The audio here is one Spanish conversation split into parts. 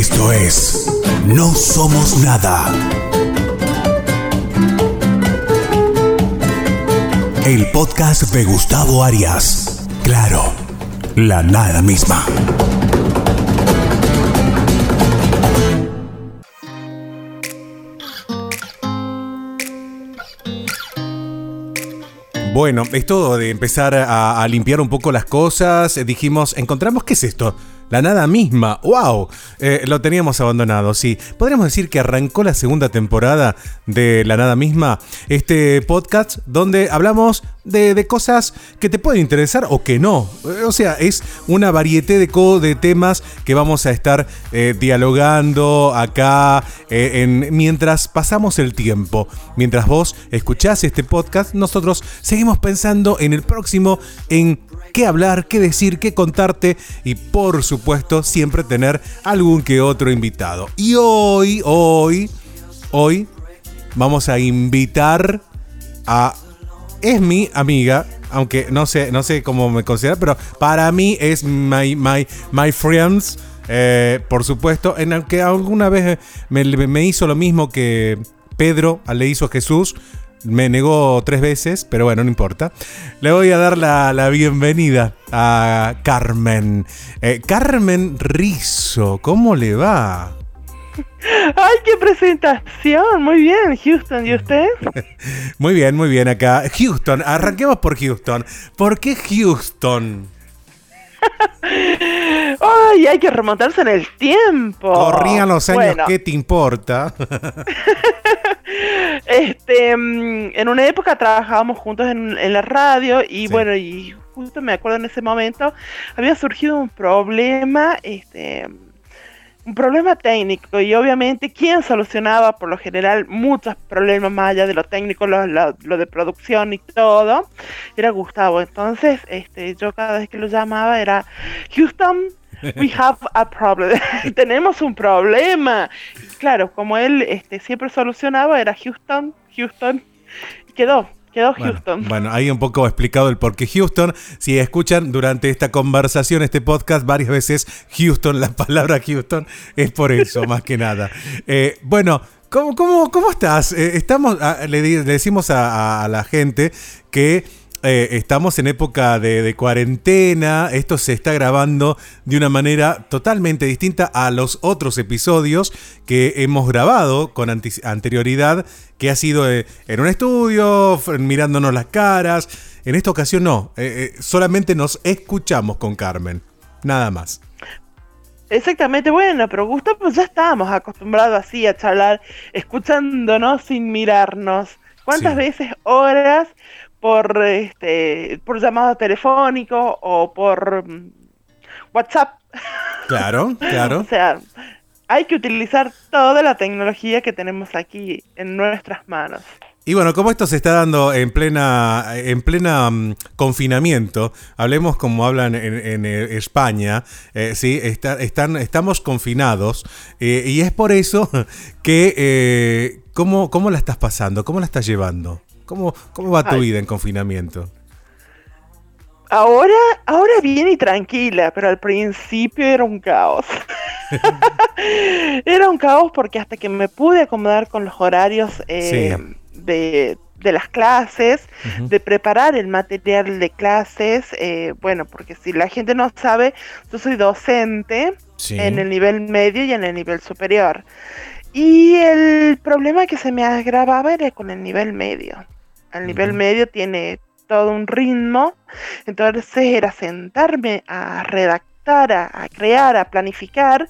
Esto es No Somos Nada. El podcast de Gustavo Arias. Claro, la nada misma. Bueno, esto de empezar a, a limpiar un poco las cosas, dijimos, encontramos, ¿qué es esto? La nada misma, wow, Eh, lo teníamos abandonado, sí. Podríamos decir que arrancó la segunda temporada de La nada misma, este podcast donde hablamos de, de cosas que te pueden interesar o que no. Eh, O sea, es una variedad de, de temas que vamos a estar eh, dialogando acá en, mientras pasamos el tiempo. Mientras vos escuchás este podcast, nosotros seguimos pensando en el próximo, en qué hablar, qué decir, qué contarte y por supuesto siempre tener algún que otro invitado. Y hoy, hoy, hoy vamos a invitar a... Es mi amiga, aunque no sé, no sé cómo me considera, pero para mí es my, my, my friends. eh, por supuesto, en el que alguna vez me, me hizo lo mismo que Pedro le hizo a Jesús. Me negó tres veces, pero bueno, no importa. Le voy a dar la, la bienvenida a Carmen. Eh, Carmen Rizo, ¿cómo le va? ¡Ay, qué presentación! Muy bien, Houston. ¿Y usted? Muy bien, muy bien acá. Houston, arranquemos por Houston. ¿Por qué Houston? ¡Ay, hay que remontarse en el tiempo! Corrían los años, Bueno, ¿qué te importa? Este, mm, en una época trabajábamos juntos en, en la radio y Sí. bueno, y justo me acuerdo en ese momento había surgido un problema, este, un problema técnico y obviamente quien solucionaba por lo general muchos problemas más allá de lo técnico, lo, lo- lo de producción y todo, era Gustavo. Entonces, este, yo cada vez que lo llamaba era Houston. We have a problem. Tenemos un problema. Y claro, como él este, siempre solucionaba, era Houston, Houston. Y quedó, quedó Houston. bueno, ahí un poco explicado el por qué Houston. Si escuchan durante esta conversación, este podcast, varias veces Houston, la palabra Houston, es por eso, más que nada. Eh, bueno, ¿cómo, cómo, cómo estás? Eh, estamos, ah, le, decimos a la gente que eh, estamos en época de, de cuarentena. Esto se está grabando de una manera totalmente distinta a los otros episodios que hemos grabado con anterioridad, que ha sido eh, en un estudio, mirándonos las caras. En esta ocasión no, eh, eh, solamente nos escuchamos con Carmen. Nada más. Exactamente, bueno, pero Gustavo pues ya estábamos acostumbrados así a charlar, escuchándonos sin mirarnos. ¿Cuántas Sí. veces, horas, por este, por llamado telefónico o por mm, WhatsApp? Claro, claro. O sea, hay que utilizar toda la tecnología que tenemos aquí en nuestras manos. Y bueno, como esto se está dando en plena, en plena mm, confinamiento, hablemos como hablan en, en, eh, España, eh, sí, está- están, estamos confinados eh, y es por eso que eh, ¿cómo, cómo la estás pasando, cómo la estás llevando, cómo, cómo va tu Ay. vida en confinamiento. Ahora, ahora bien y tranquila, pero al principio era un caos. era un caos porque hasta que me pude acomodar con los horarios eh, Sí. de, de las clases, de preparar el material de clases, eh, bueno, porque si la gente no sabe, yo soy docente Sí. en el nivel medio y en el nivel superior. Y el problema que se me agravaba era con el nivel medio. El nivel medio tiene todo un ritmo, entonces era sentarme a redactar, a, a crear, a planificar,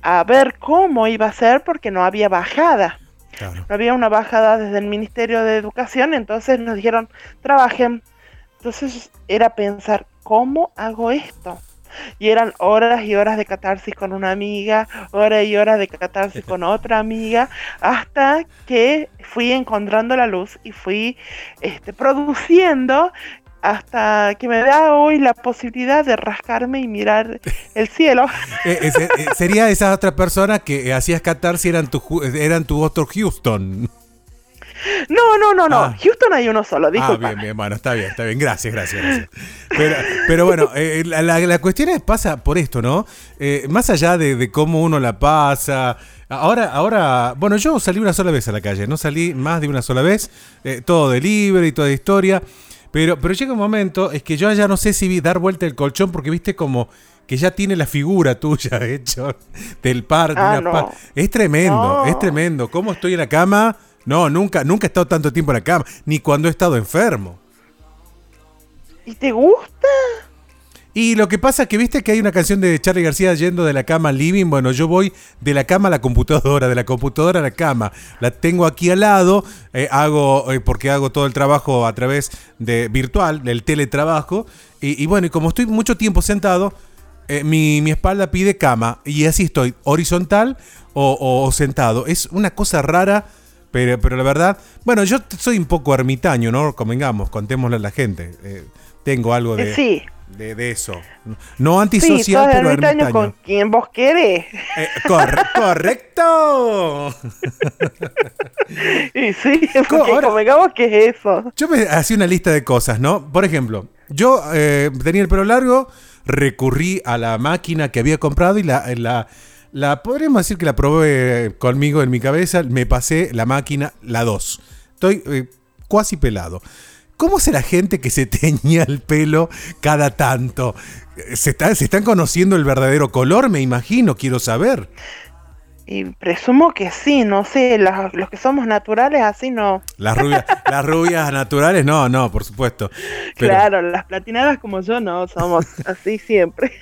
a ver cómo iba a ser porque no había bajada. Claro. No había una bajada desde el Ministerio de Educación, entonces nos dijeron, trabajen. Entonces era pensar, ¿cómo hago esto? Y eran horas y horas de catarsis con una amiga, horas y horas de catarsis con otra amiga, hasta que fui encontrando la luz y fui este, produciendo hasta que me da hoy la posibilidad de rascarme y mirar el cielo. Eh, eh, se- sería esa otra persona que hacías catar si eran tu, eran tu otro Houston. No, no, no, no. Ah. Houston hay uno solo, Ah, disculpa. bien, bien, bueno, está bien, está bien. Gracias, gracias, gracias. Pero, pero bueno, eh, la, la- la cuestión es, pasa por esto, ¿no? Eh, más allá de, de cómo uno la pasa. Ahora, ahora, bueno, yo salí una sola vez a la calle, no salí más de una sola vez, eh, todo de libre y toda historia. Pero, pero llega un momento, es que yo ya no sé si vi dar vuelta el colchón, porque viste como que ya tiene la figura tuya hecho del par. de Ah, una no. par. Es tremendo, No. es tremendo. ¿Cómo estoy en la cama? No, nunca, nunca he estado tanto tiempo en la cama, ni cuando he estado enfermo. ¿Y te gusta? Y lo que pasa es que viste que hay una canción de Charlie García yendo de la cama al living. Bueno, yo voy de la cama a la computadora, de la computadora a la cama. La tengo aquí al lado, eh, hago, eh, porque hago todo el trabajo a través de virtual, del teletrabajo. Y, y bueno, y como estoy mucho tiempo sentado, eh, mi, mi espalda pide cama. Y así estoy, horizontal o, o- o sentado. Es una cosa rara. Pero, pero la verdad, bueno, yo soy un poco ermitaño, ¿no? Convengamos, contémosle a la gente. Eh, tengo algo de, sí. de, de eso. No Sí, antisocial, sos pero ermitaño ermitaño. con quien vos querés. Eh, corre- correcto. Y sí, porque ahora- convengamos que es eso. Yo me hacía una lista de cosas, ¿no? Por ejemplo, yo eh, tenía el pelo largo, recurrí a la máquina que había comprado y la, la, la podríamos decir que la probé conmigo en mi cabeza. Me pasé la máquina, la 2. Estoy eh, cuasi pelado. ¿Cómo será gente que se teñía el pelo cada tanto? ¿Se, está- ¿Se están conociendo el verdadero color? Me imagino, quiero saber. Y presumo que sí, no sé, las- los que somos naturales así no. Las rubias, las rubias naturales, no, no, por supuesto. Pero- Claro, las platinadas como yo no, somos así siempre.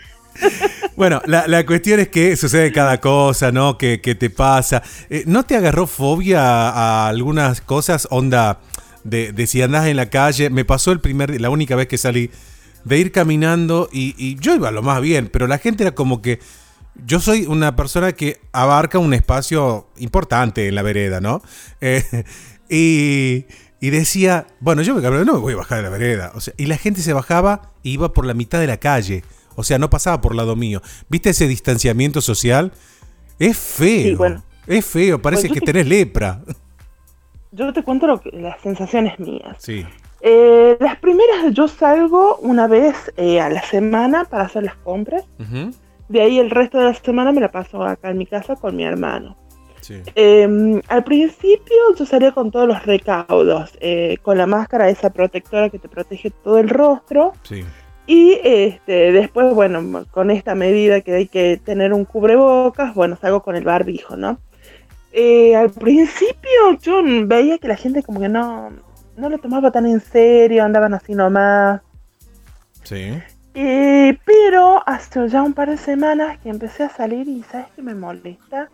Bueno, la, la cuestión es que sucede cada cosa, ¿no? Que, te pasa. Eh, ¿No te agarró fobia a algunas cosas? Onda, de, de si andás en la calle. Me pasó el primer, la única vez que salí, de ir caminando y, y yo iba lo más bien, pero la gente era como que. Yo soy una persona que abarca un espacio importante en la vereda, ¿no? Eh, y, y decía, bueno, yo me no me voy a bajar de la vereda. O sea, y la gente se bajaba y iba por la mitad de la calle. O sea, no pasaba por lado mío. ¿Viste ese distanciamiento social? Es feo. Sí, bueno. Es feo, parece yo que te- tenés lepra. Yo te cuento lo que, las sensaciones mías. Sí. Eh, las primeras, yo salgo una vez eh, a la semana para hacer las compras. De ahí el resto de la semana me la paso acá en mi casa con mi hermano. Sí. Eh, al principio yo salía con todos los recaudos, eh, con la máscara esa protectora que te protege todo el rostro. Sí. Y este, después, bueno, con esta medida que hay que tener un cubrebocas, bueno, salgo con el barbijo, ¿no? Eh, al principio yo veía que la gente como que no, no lo tomaba tan en serio, andaban así nomás. Sí. Eh, pero hasta ya un par de semanas que empecé a salir y ¿sabes qué me molesta?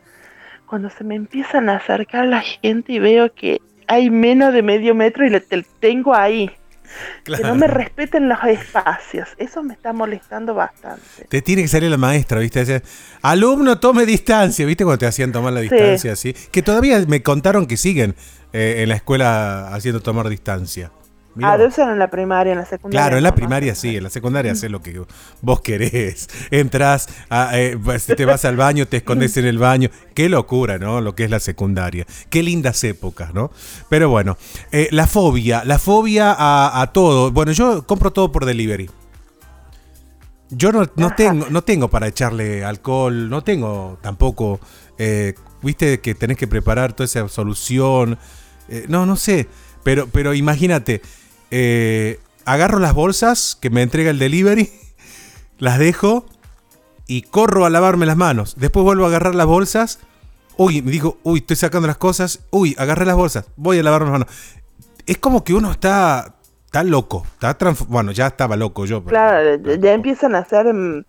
Cuando se me empiezan a acercar la gente y veo que hay menos de medio metro y le te- tengo ahí. Que no me respeten los espacios. Eso me está molestando bastante. Te tiene que salir la maestra, ¿viste? Decía, Alumno, tome distancia, ¿viste? Cuando te hacían tomar la distancia, así. Que todavía me contaron que siguen eh, en la escuela haciendo tomar distancia. Mirá Ah, debe ser en la primaria, en la secundaria. Claro, en la primaria sí, en la secundaria haces lo que vos querés. Entrás, a, eh, te vas al baño, te escondes en el baño. Qué locura, ¿no? Lo que es la secundaria. Qué lindas épocas, ¿no? Pero bueno, eh, la fobia, la fobia a, a todo. Bueno, yo compro todo por delivery. Yo no, no tengo, no tengo para echarle alcohol, no tengo tampoco, eh, viste que tenés que preparar toda esa solución. No, no sé, pero, pero imagínate, eh, agarro las bolsas que me entrega el delivery, las dejo y corro a lavarme las manos. Después vuelvo a agarrar las bolsas. Uy, me digo, uy, estoy sacando las cosas. Uy, agarré las bolsas. Voy a lavarme las manos. Es como que uno está, está loco. Está bueno, ya estaba loco yo. pero- Claro, ya, ya empiezan a hacer. mm,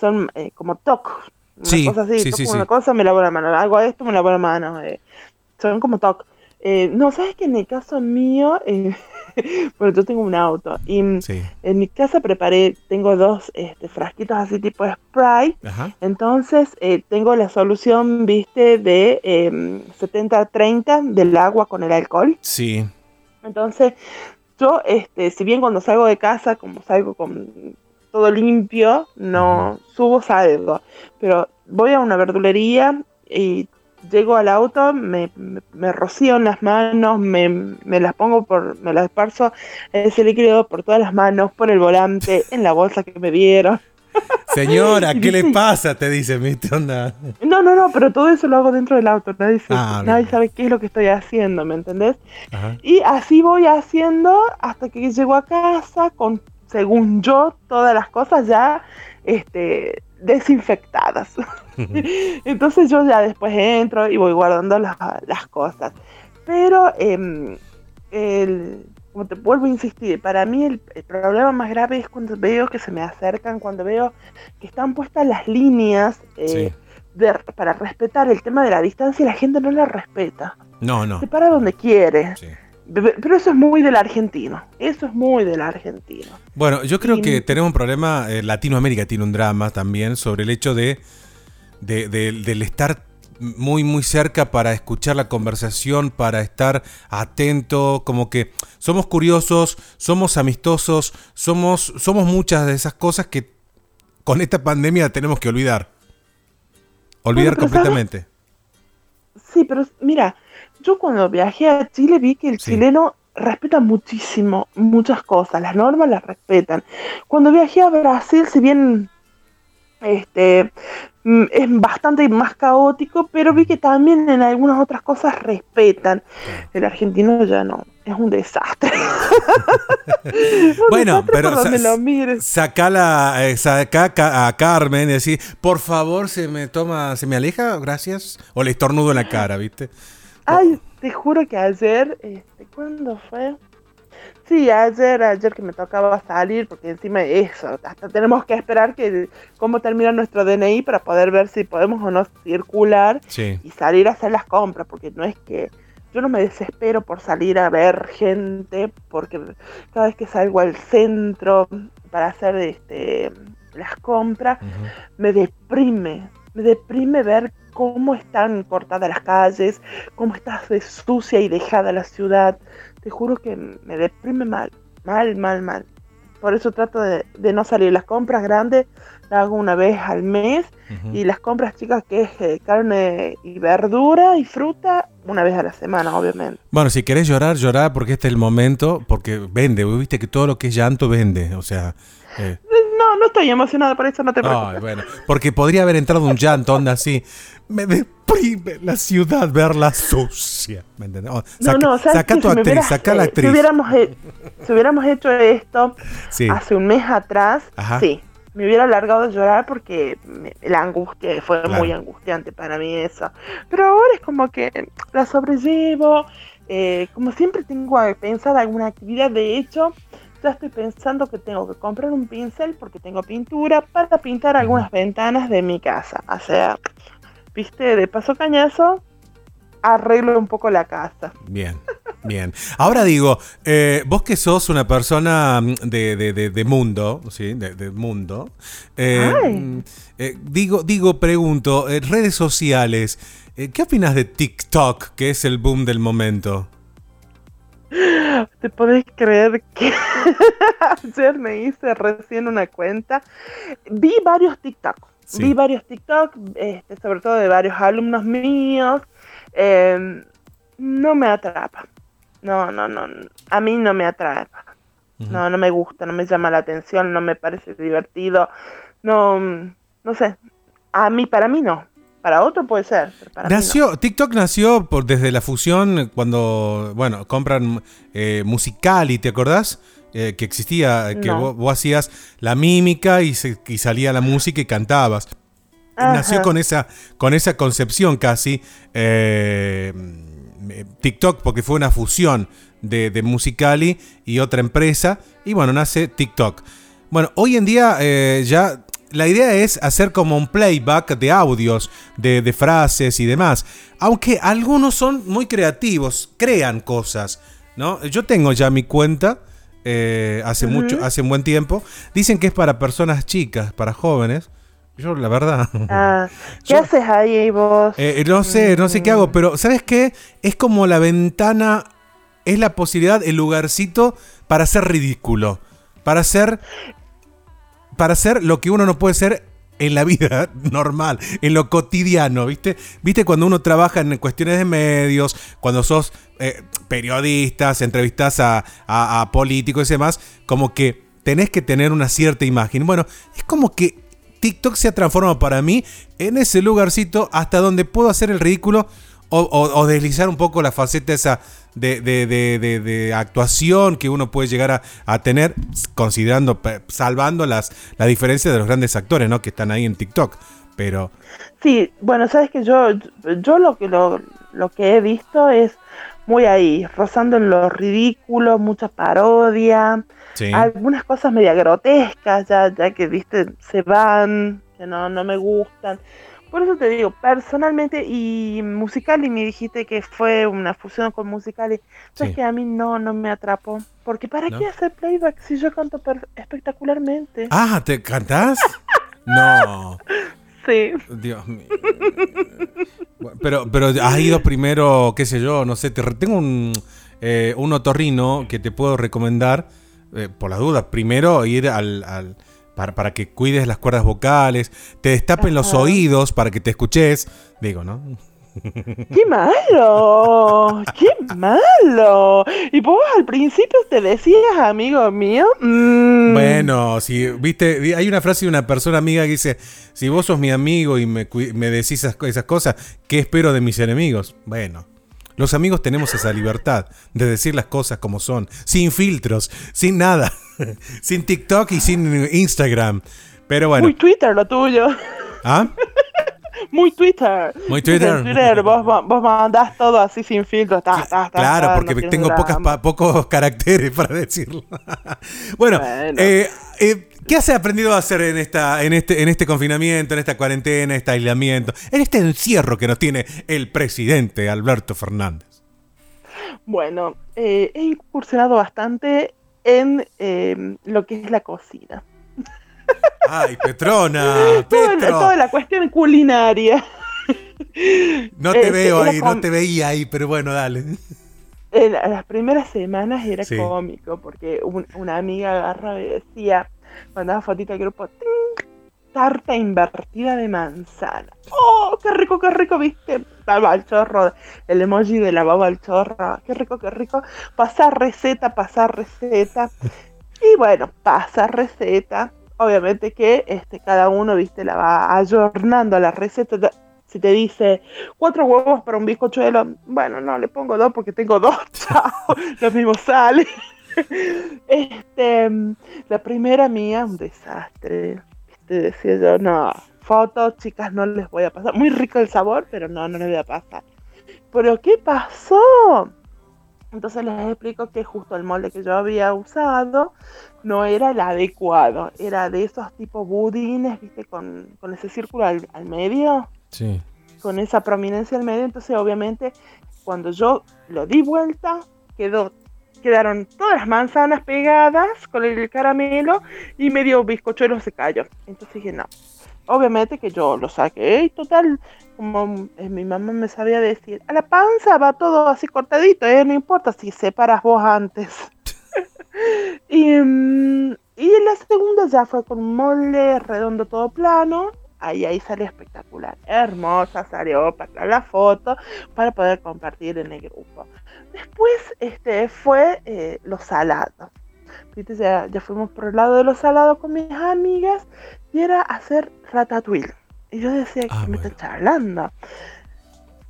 son eh, como TOC. Una Sí, cosa así. sí, toco sí, una cosa, me lavo la mano. Hago esto, me lavo la mano. eh, son como TOC. Eh, no, sabes que en el caso mío. Eh, bueno, yo tengo un auto. Y mm, Sí. en mi casa preparé. Tengo dos este, frasquitos así tipo spray. Ajá. Entonces eh, tengo la solución, viste, de eh, 70-30 del agua con el alcohol. Sí. Entonces, yo, este, si bien cuando salgo de casa, como salgo con todo limpio, no subo, salgo. Pero voy a una verdulería y llego al auto, me, me, me rocío en las manos, me, me las pongo por, me las esparzo ese líquido por todas las manos, por el volante, en la bolsa que me dieron. Señora, ¿qué le pasa? Te dice, ¿viste? Onda. No, no, no, pero todo eso lo hago dentro del auto, nadie, Ah, nadie sabe qué es lo que estoy haciendo, ¿me entendés? Ajá. Y así voy haciendo hasta que llego a casa con, según yo, todas las cosas ya este, desinfectadas. Entonces yo ya después entro y voy guardando las, las cosas. Pero, em, el- como te vuelvo a insistir, para mí el, el problema más grave es cuando veo que se me acercan, cuando veo que están puestas las líneas eh, Sí. de- para respetar el tema de la distancia y la gente no la respeta. No, no. Se para donde quiere. Sí. Pero eso es muy del argentino. Eso es muy del argentino. Bueno, yo creo Y- que tenemos un problema, eh, Latinoamérica tiene un drama también sobre el hecho de, de- de- del estar muy muy cerca para escuchar la conversación, para estar atento, como que somos curiosos, somos amistosos, somos, somos muchas de esas cosas que con esta pandemia tenemos que olvidar. Olvidar Bueno, pero ¿sabes? completamente. Sí, pero mira, yo cuando viajé a Chile vi que el Sí. chileno respeta muchísimo, muchas cosas, las normas las respetan. Cuando viajé a Brasil, si bien este mm, es bastante más caótico, pero vi que también en algunas otras cosas respetan. El argentino ya no, es un desastre. Un Bueno, desastre pero por donde sa- lo mires. Saca, la, eh, saca ca- a Carmen y decir, por favor, se me toma, se me aleja, gracias. O le estornudo en la cara, ¿viste? Ay, te juro que ayer, este, ¿cuándo fue? Sí, ayer, ayer que me tocaba salir, porque encima de eso, hasta tenemos que esperar que cómo termina nuestro DNI para poder ver si podemos o no circular Sí. y salir a hacer las compras, porque no es que yo no me desespero por salir a ver gente, porque cada vez que salgo al centro para hacer este las compras, me deprime, me deprime ver cómo están cortadas las calles, cómo está de sucia y dejada la ciudad. Te juro que me deprime mal, mal, mal, mal. Por eso trato de, de no salir. Las compras grandes las hago una vez al mes Ujú. y las compras chicas que es eh, carne y verdura y fruta una vez a la semana, obviamente. Bueno, si querés llorar, llorar porque este es el momento, porque vende, viste que todo lo que es llanto vende, o sea... eh, No, no estoy emocionada por eso, no te preocupes. ay, bueno, porque podría haber entrado un llanto, onda así. Me deprime la ciudad verla sucia. ¿Me entendés? Oh, No, saca, no, ¿sabes saca tu Si actriz, hubieras, saca la eh, actriz. Si hubiéramos, si hubiéramos hecho esto Sí. hace un mes atrás, Ajá. sí, me hubiera largado de llorar porque me- la angustia fue Claro. muy angustiante para mí eso. Pero ahora es como que la sobrellevo, eh, como siempre tengo pensada alguna actividad, de hecho, ya estoy pensando que tengo que comprar un pincel porque tengo pintura para pintar algunas ventanas de mi casa. O sea, viste, de paso cañazo, arreglo un poco la casa. Bien, bien. Ahora digo, eh, vos que sos una persona mm, de, de- de- de mundo, ¿sí? De, de mundo. eh, Ay. mm, eh, digo, digo, pregunto, eh, redes sociales, ¿qué opinas de TikTok, que es el boom del momento? ¿Te podés creer que ayer me hice recién una cuenta? Vi varios TikTok. Sí. Vi varios TikTok, este, sobre todo de varios alumnos míos. eh, no me atrapa. No, no, no. A mí no me atrapa. No, no me gusta, no me llama la atención, no me parece divertido. No, no sé. A mí, para mí no. Para otro puede ser. pero para mí no. Nació, TikTok nació por, desde la fusión cuando, bueno, compran eh, Musicali, ¿te acordás? Eh, que existía, eh, que No. vos, vos hacías la mímica y, se- y salía la música y cantabas. Nació con esa, con esa concepción casi eh, eh, TikTok, porque fue una fusión de, de Musicali y otra empresa. Y bueno, nace TikTok. Bueno, hoy en día eh, ya la idea es hacer como un playback de audios, de, de frases y demás. Aunque algunos son muy creativos, crean cosas. ¿no? Yo tengo ya mi cuenta. eh, hace mucho, hace un buen tiempo. Dicen que es para personas chicas, para jóvenes. Yo, la verdad. Ah, ¿Qué Yo- haces ahí vos? Eh, no sé, no sé qué hago, pero ¿sabes qué? Es como la ventana, es la posibilidad, el lugarcito para ser ridículo, para ser, para ser lo que uno no puede ser en la vida normal, en lo cotidiano, ¿viste? ¿Viste cuando uno trabaja en cuestiones de medios, cuando sos eh, periodistas, entrevistas a, a políticos y demás, como que tenés que tener una cierta imagen. Bueno, es como que TikTok se ha transformado para mí en ese lugarcito hasta donde puedo hacer el ridículo o, deslizar un poco la faceta esa de, actuación que uno puede llegar a, tener, considerando, salvando las, la diferencia de los grandes actores, ¿no? Que están ahí en TikTok. Pero. Sí, bueno, sabes que yo, yo lo que lo, lo que he visto es muy ahí, rozando en lo ridículo, mucha parodia, algunas cosas media grotescas, ya, ya que viste, se van, que no, no me gustan. Por eso te digo, personalmente y musical y me dijiste que fue una fusión con musical y es que a mí no, no me atrapó. Porque ¿para qué hacer playback si yo canto espectacularmente? Ah, ¿te cantás? no. Sí. Dios mío. pero, pero has ido primero, qué sé yo, no sé, te tengo un, eh, un otorrino que te puedo recomendar, eh, por las dudas. Primero ir al para, que cuides las cuerdas vocales, te destapen los oídos para que te escuches. Digo, ¿no? ¡Qué malo! ¡Qué malo! Y vos al principio te decías, amigo mío. Mm. Bueno, si viste, hay una frase de una persona amiga que dice: Si vos sos mi amigo y me, me decís esas, esas cosas, ¿qué espero de mis enemigos? Bueno. Los amigos tenemos esa libertad de decir las cosas como son, sin filtros, sin nada, sin TikTok y sin Instagram. Pero bueno. Muy Twitter lo tuyo. ¿Ah? Muy Twitter. Muy Twitter. Twitter vos, vos mandás todo así sin filtros. claro, porque tengo pocas, pocos caracteres para decirlo. bueno, Eh, eh, ¿qué has aprendido a hacer en, esta, en, este, en este confinamiento, en esta cuarentena, en este aislamiento, en este encierro que nos tiene el presidente Alberto Fernández? Bueno, eh, he incursionado bastante en eh, lo que es la cocina. Ay, Petrona. toda, la cuestión culinaria. No te este, veo ahí, no te veía ahí, pero bueno, dale. En las primeras semanas era cómico, porque una amiga agarra y decía, mandaba fotito al grupo, tarta invertida de manzana. ¡Oh, qué rico, qué rico! ¿Viste? Baba al chorro, el emoji de la baba al chorro. ¡Qué rico, qué rico! Pasar receta, pasar receta. Y bueno, pasa receta obviamente que este, cada uno, viste, la va ayornando a la receta. Si te dice cuatro huevos para un bizcochuelo, bueno, no, le pongo dos porque tengo dos, chao, lo mismo sale. Este, la primera mía, un desastre. Te decía yo, no, fotos, chicas, no les voy a pasar. Muy rico el sabor, pero no, no les voy a pasar. Pero ¿qué pasó? Entonces les explico que justo el molde que yo había usado no era el adecuado, era de esos tipos budines, viste, con, ese círculo al, medio. Sí. Con esa prominencia al medio, entonces obviamente cuando yo lo di vuelta, quedó, quedaron todas las manzanas pegadas con el caramelo y medio bizcochuelo se cayó. Entonces dije, no, obviamente que yo lo saqué y total, como eh, mi mamá me sabía decir, a la panza va todo así cortadito, ¿eh? no importa si separas vos antes. y, mm, y la segunda ya fue con un molde redondo todo plano. Ahí, ahí sale espectacular, hermosa, salió para la foto para poder compartir en el grupo. Después este, fue eh, los salados. Ya, ya fuimos por el lado de los salados con mis amigas y era hacer ratatouille. Y yo decía, que ah, me está charlando?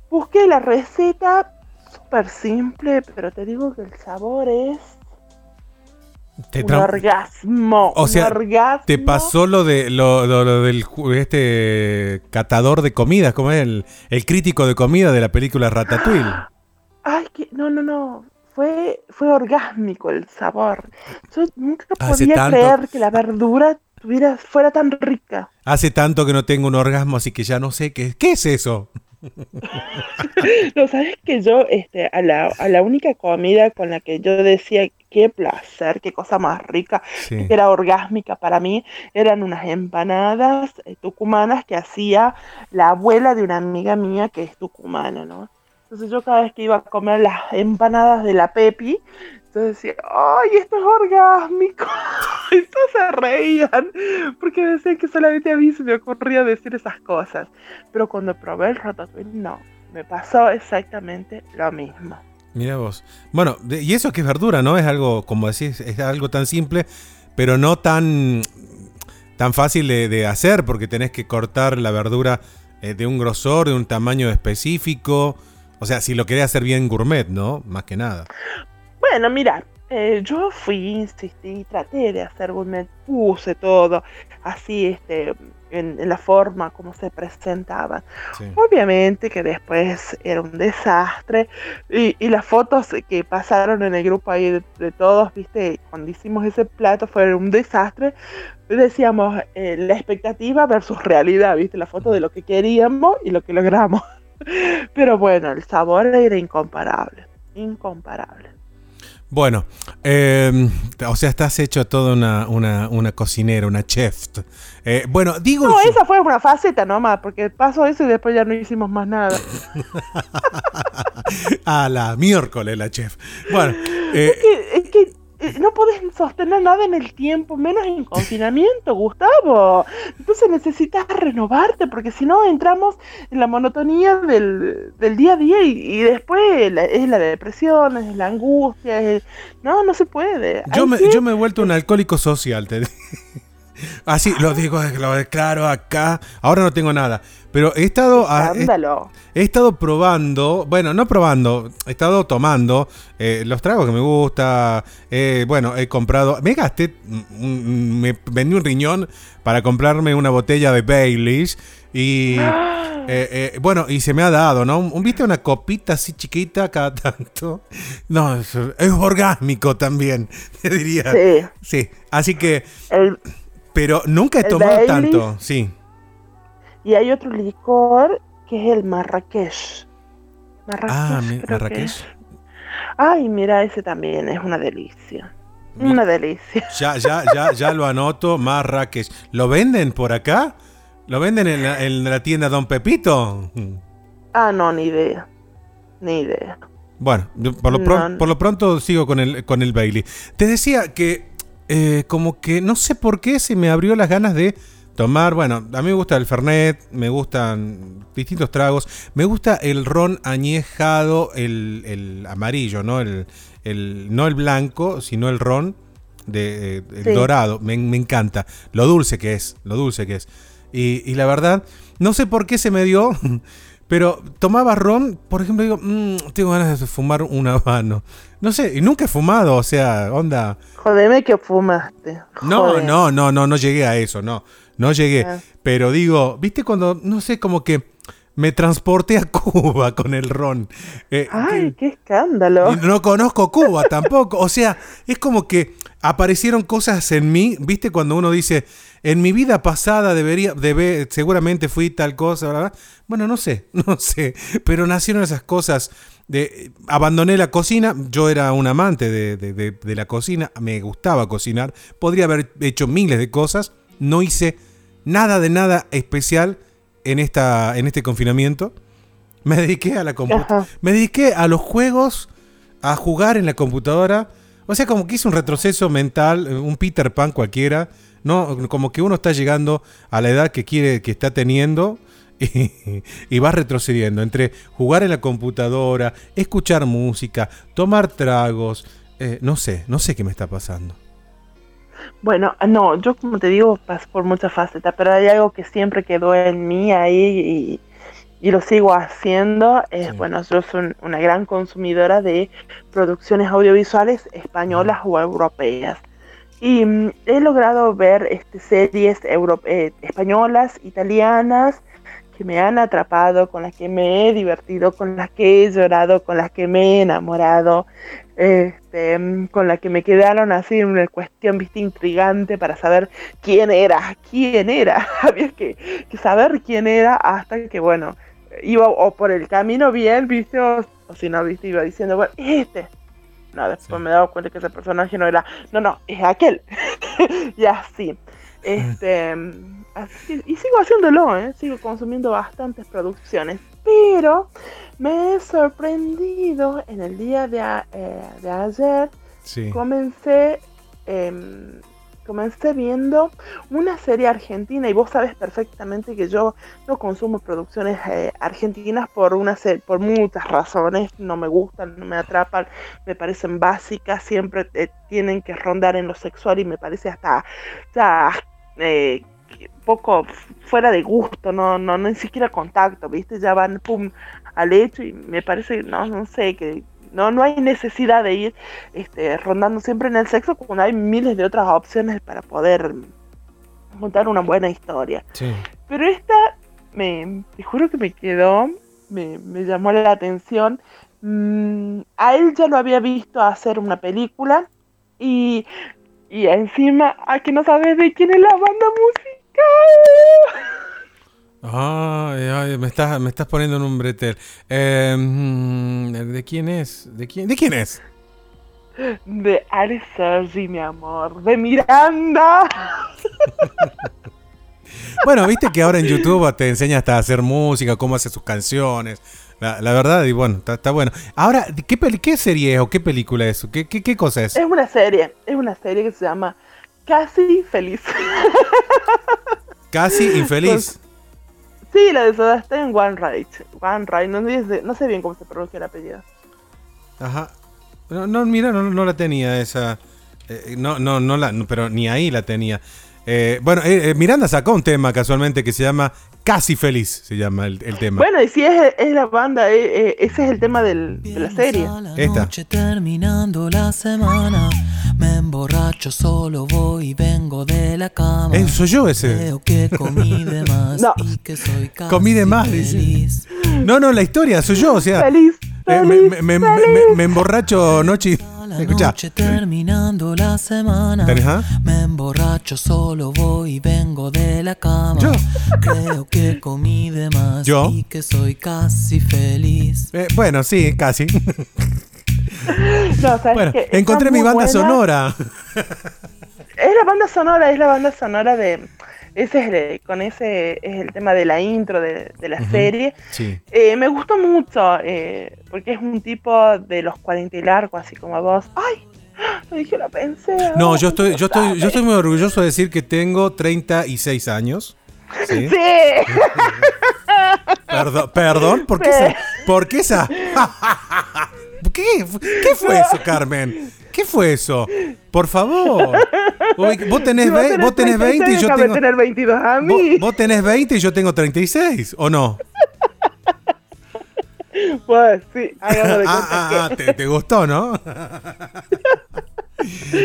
Busqué la receta, súper simple, pero te digo que el sabor es un orgasmo. O sea, te pasó lo de lo, del este catador de comidas, como es el, el, crítico de comida de la película Ratatouille. Ay, que no, no, no. Fue, fue orgásmico el sabor. Yo nunca podía creer que la verdura fuera tan rica. Hace tanto que no tengo un orgasmo, así que ya no sé qué, ¿qué es eso. no, sabes que yo, este, a la, a la única comida con la que yo decía qué placer, qué cosa más rica, que era orgásmica para mí, eran unas empanadas eh, tucumanas que hacía la abuela de una amiga mía que es tucumana, ¿no? Entonces yo cada vez que iba a comer las empanadas de la Pepi, Entonces decía, ¡ay, esto es orgásmico! y todos se reían, porque decían que solamente a mí se me ocurría decir esas cosas. Pero cuando probé el ratatouille, no, me pasó exactamente lo mismo. Mira vos. Bueno, y eso que es verdura, ¿no? Es algo, como decís, es algo tan simple, pero no tan, tan fácil de, hacer, porque tenés que cortar la verdura eh, de un grosor, de un tamaño específico. O sea, si lo querés hacer bien gourmet, ¿no? Más que nada. Bueno, mira, eh, yo fui, insistí, traté de hacer gourmet, puse todo así, este, en, la forma como se presentaban. Obviamente que después era un desastre y, las fotos que pasaron en el grupo ahí de, todos, viste, cuando hicimos ese plato fue un desastre. Decíamos eh, la expectativa versus realidad, viste, la foto de lo que queríamos y lo que logramos. Pero bueno, el sabor era incomparable, incomparable. Bueno, em, o sea, estás hecho toda una, una, una cocinera, una chef. Eh, bueno, digo. No, esa fue una faceta nomás, porque pasó eso y después ya no hicimos más nada. A la miércoles, la chef. Bueno. es que eh, no podés sostener nada en el tiempo, menos en confinamiento, Gustavo. Entonces necesitas renovarte, porque si no entramos en la monotonía del, día a día y, después es la depresión, es la angustia, no, no se puede. Yo me, yo me he vuelto un alcohólico social, te Así lo digo, lo declaro acá. Ahora no tengo nada. Pero he estado. he, estado probando. Bueno, no probando. He estado tomando eh, los tragos que me gusta. bueno, he comprado. Me gasté. Me vendí un riñón para comprarme una botella de Baileys. Y. Eh, eh, bueno, y se me ha dado, ¿no? ¿Viste una copita así chiquita cada tanto? No, es, orgásmico también, te diría. Sí. Sí, así que. Pero nunca he tomado tanto, sí. Y hay otro licor que es el Marrakech. Marrakech ah, Marrakech. Ay, mira, ese también es una delicia. Una delicia. Ya, ya, ya, ya lo anoto, Marrakech. ¿Lo venden por acá? ¿Lo venden en la, tienda Don Pepito? Ah, no, ni idea. Ni idea. Bueno, por lo, por lo pronto sigo con el, con el Bailey. Te decía que eh, como que no sé por qué se me abrió las ganas de tomar, bueno, a mí me gusta el Fernet, me gustan distintos tragos, me gusta el ron añejado, el, amarillo, ¿no? El, no el blanco, sino el ron de, el dorado, me, encanta, lo dulce que es, lo dulce que es. Y, y la verdad, no sé por qué se me dio, pero tomaba ron, por ejemplo, digo, mmm, tengo ganas de fumar un habano. No sé, y nunca he fumado, o sea, onda. Jodeme que fumaste. No, no, no, no, no llegué a eso, no. No llegué. Ah. Pero digo, ¿viste cuando, no sé, como que me transporté a Cuba con el ron? Eh, Ay, qué escándalo. No conozco Cuba tampoco. O sea, es como que aparecieron cosas en mí, ¿viste? Cuando uno dice, en mi vida pasada debería, debe, seguramente fui tal cosa, ¿verdad? Bueno, no sé, no sé, pero nacieron esas cosas. De, abandoné la cocina, yo era un amante de, de, la cocina, me gustaba cocinar, podría haber hecho miles de cosas, no hice nada de nada especial en, esta, en este confinamiento. Me dediqué a la computadora, me dediqué a los juegos, a jugar en la computadora, o sea, como que hice un retroceso mental, un Peter Pan cualquiera, ¿no? Como que uno está llegando a la edad que quiere, que está teniendo y, va retrocediendo entre jugar en la computadora, escuchar música, tomar tragos, eh, no sé, no sé qué me está pasando. Bueno, no, yo como te digo, paso por muchas facetas, pero hay algo que siempre quedó en mí ahí y, lo sigo haciendo. Es, Bueno, yo soy una gran consumidora de producciones audiovisuales españolas o europeas. Y mm, he logrado ver este, series eh, españolas, italianas, que me han atrapado, con las que me he divertido, con las que he llorado, con las que me he enamorado, este, mm, con las que me quedaron así una cuestión viste intrigante para saber quién era, quién era. Había que, saber quién era hasta que, bueno, iba o por el camino bien, viste, o, o si no, viste, iba diciendo, bueno, este no, después me he dado cuenta que ese personaje no era. No, no, es aquel. y así. Este. Y sigo haciéndolo, ¿eh? Sigo consumiendo bastantes producciones. Pero me he sorprendido en el día de, eh, de ayer Sí. comencé em, comencé viendo una serie argentina y vos sabes perfectamente que yo no consumo producciones eh, argentinas por una por muchas razones no me gustan no me atrapan me parecen básicas siempre tienen que rondar en lo sexual y me parece hasta ya eh, poco fuera de gusto no no no ni siquiera contacto viste ya van pum al hecho y me parece no no sé que no, no hay necesidad de ir este, rondando siempre en el sexo cuando hay miles de otras opciones para poder contar una buena historia. Sí. Pero esta, me, te juro que me quedó, me, me llamó la atención. Mm, a él ya lo había visto hacer una película y, y encima, a que no sabes de quién es la banda musical. Ay, ay, me estás, me estás poniendo en un bretel. Eh, mm, ¿De quién es? ¿De quién, ¿De quién es? De Ari Sergi, mi amor, de Miranda. Bueno, viste que ahora en YouTube te enseña hasta a hacer música, cómo hace sus canciones. La, la verdad, y bueno, está, está bueno. Ahora, ¿qué, peli- ¿qué serie es o qué película es? ¿Qué, qué, qué cosa es? Es una serie, es una serie que se llama Casi Feliz. Casi infeliz. Sí, la de Soda Stereo, One Right. One Right, no, sé- no sé bien cómo se pronuncia el apellido. Ajá. No, no mira, no, no la tenía esa. eh, no, no, no la, no, pero ni ahí la tenía. Eh, bueno, eh, Miranda sacó un tema casualmente que se llama Casi Feliz, se llama el, el tema. Bueno, y si es, es la banda, eh, eh, ese es el tema del- de la serie. la Esta. noche terminando la semana. Me emborracho, solo voy y vengo de la cama. Eh, soy yo ese. Creo que comí de más No. y que soy casi Comí de más, dice. feliz. No, no, la historia soy yo, o sea. Feliz, eh, feliz, me- me- feliz. me- me emborracho noche y. La Escucha. noche terminando la semana. Ajá. Me emborracho, solo voy y vengo de la cama. Yo. Creo que comí de más Yo. y que soy casi feliz. Eh, bueno, sí, casi. No, ¿sabes bueno, encontré mi banda buena. sonora. Es la banda sonora, es la banda sonora de... Ese es el- con ese es el tema de la intro de, de la serie. Sí. Eh, me gustó mucho, eh, porque es un tipo de los 40 y largo, así como vos. ¡Ay! Lo dije, lo pensé. No, yo estoy, yo estoy, yo estoy muy orgulloso de decir que tengo 36 años. ¿sí? Sí. Perdón, perdón, ¿por qué Sí. esa? ¿Por qué esa? ¿Qué, ¿Qué fue eso, Carmen? ¿Qué fue eso? Por favor. Vos tenés, Si vos ve- vos tenés 20 y yo tengo. tener 22 a Vos, mí. vos tenés 20 y yo tengo 36, ¿o no? Pues sí, de Ah, ah, ah, que... te, te gustó, ¿no?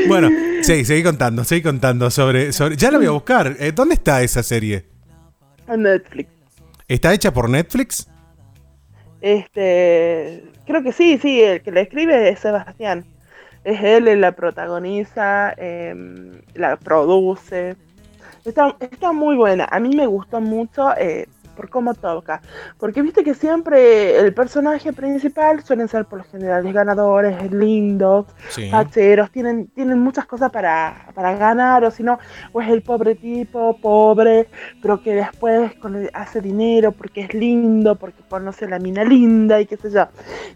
bueno, sí, seguí contando, seguí contando sobre, sobre. Ya la voy a buscar. Eh, ¿Dónde está esa serie? En Netflix. ¿Está hecha por Netflix? Este, creo que sí, sí, el que la escribe es Sebastián. Es él la protagoniza, em, la produce. Está, está muy buena. A mí me gustó mucho eh, por cómo toca. Porque viste que siempre el personaje principal suelen ser por lo general ganadores, lindos, Sí. facheros, tienen, tienen muchas cosas para, para ganar, o si no, o es el pobre tipo, pobre, pero que después con- hace dinero porque es lindo, porque conoce la mina linda y qué sé yo.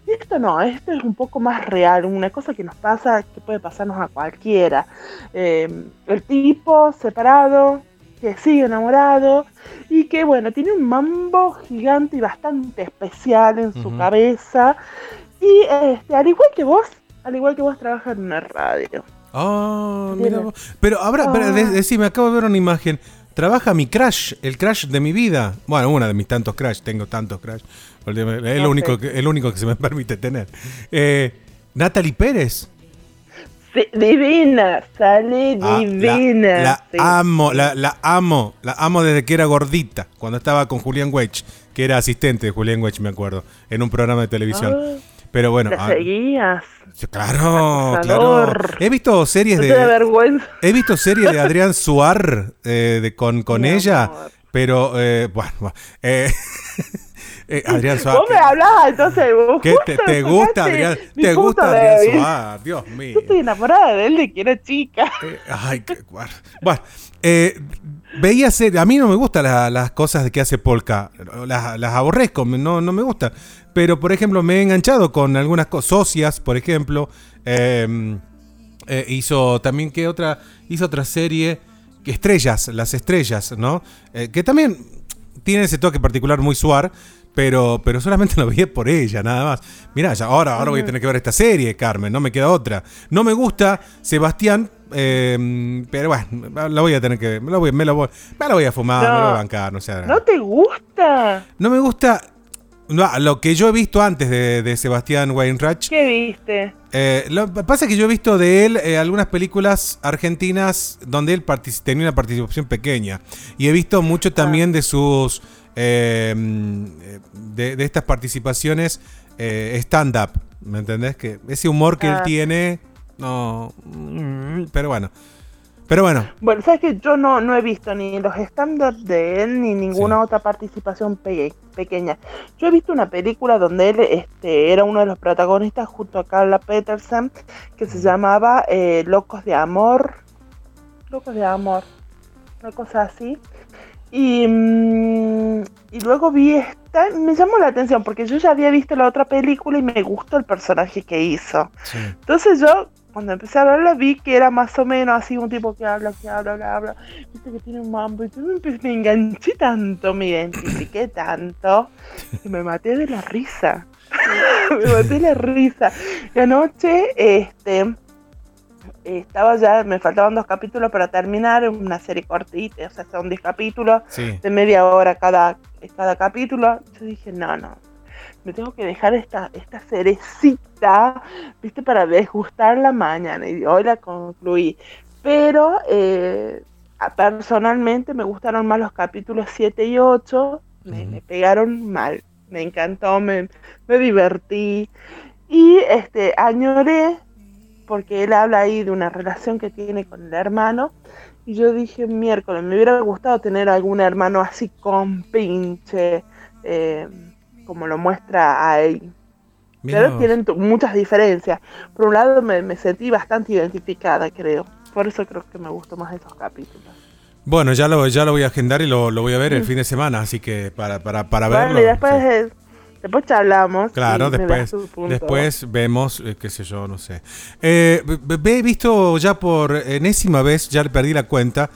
Y esto no, esto es un poco más real, una cosa que nos pasa, que puede pasarnos a cualquiera. Eh, el tipo separado, que sigue enamorado y que bueno, tiene un mambo gigante y bastante especial en su cabeza. Y este, al igual que vos, al igual que vos trabajas en una radio. Ah, mira vos. Pero ahora, pero Ah. decime, acabo de ver una imagen. Trabaja mi crash, el crash de mi vida. Bueno, una de mis tantos crash, tengo tantos crash. Es lo único que, el único que se me permite tener. Eh, Natalie Pérez. Divina, sale Ah, divina. la sí. amo, la, la amo, la amo desde que era gordita, cuando estaba con Julián Wedge, que era asistente de Julián Wedge, me acuerdo, en un programa de televisión. Ah, Pero bueno, ¿La ah, seguías? claro, claro. He visto series No de vergüenza. He visto series de Adrián Suar eh, de, con, con Mi ella, amor. pero eh, bueno, eh, eh, Adrián Suar. Vos me hablabas, entonces vos. ¿Qué te, gusta Adrián? ¿Te gusta Adrián. Suar? Dios mío. Yo estoy enamorada de él de que era chica. Eh, ay, qué guar- Bueno, eh, veía ser, a mí no me gustan la- las cosas que hace Polka, las, las aborrezco, no, no me gustan. Pero, por ejemplo, me he enganchado con algunas cosas, socias, por ejemplo. eh, Eh, hizo también que otra. Hizo otra serie. Que Estrellas, las estrellas, ¿no? Que también tiene ese toque particular muy suar. Pero, pero solamente lo vi por ella, nada más. Mirá, ya, ahora, ahora voy a tener que ver esta serie, Carmen, no me queda otra. No me gusta Sebastián, eh, pero bueno, la voy a tener que. Me la voy, me la voy, me la voy a fumar, No. me la voy a bancar, no sé. ¿No te gusta? No me gusta. no, lo que yo he visto antes de, de Sebastián Weinreich. ¿Qué viste? eh, lo que pasa es que yo he visto de él eh, algunas películas argentinas donde él tenía una participación pequeña. Y he visto mucho también de sus. Eh, de, de estas participaciones eh, stand-up. ¿Me entendés? Que ese humor que él Ah. tiene. No. Pero bueno. Pero bueno. Bueno, sabes que yo no, no he visto ni los stand-ups de él ni ninguna Sí. otra participación pe- pequeña. Yo he visto una película donde él este, era uno de los protagonistas junto a Carla Peterson que se llamaba eh, Locos de Amor. Locos de Amor. Una cosa así. Y, mm, y luego vi esta, me llamó la atención porque yo ya había visto la otra película y me gustó el personaje que hizo. Entonces yo, cuando empecé a verla, vi que era más o menos así un tipo que habla, que habla, bla, bla. Viste que tiene un mambo. Y yo me, empe- me enganché tanto, me identifiqué tanto, que me maté de la risa. me maté de la risa. Y anoche, este. Estaba ya, me faltaban dos capítulos para terminar, una serie cortita, o sea, son 10 capítulos Sí. de media hora cada, cada capítulo. Yo dije, no, no, me tengo que dejar esta, esta cerecita, viste, para desgustarla mañana. Y hoy la concluí. Pero eh, personalmente me gustaron más los capítulos 7 y 8. Me, Ujú. me pegaron mal. Me encantó, me, me divertí. Y este añoré, porque él habla ahí de una relación que tiene con el hermano. Y yo dije, miércoles, me hubiera gustado tener algún hermano así con pinche, eh, como lo muestra ahí. Mirá Pero vos. tienen muchas diferencias. Por un lado me, me sentí bastante identificada, creo. Por eso creo que me gustó más esos capítulos. Bueno, ya lo, ya lo voy a agendar y lo, lo voy a ver el fin de semana, así que para, para, para verlo. Mm. Bueno, y después, sí. Después charlamos. Claro, después, después vemos, eh, qué sé yo, no sé. Eh, he visto ya por enésima vez, ya le perdí la cuenta,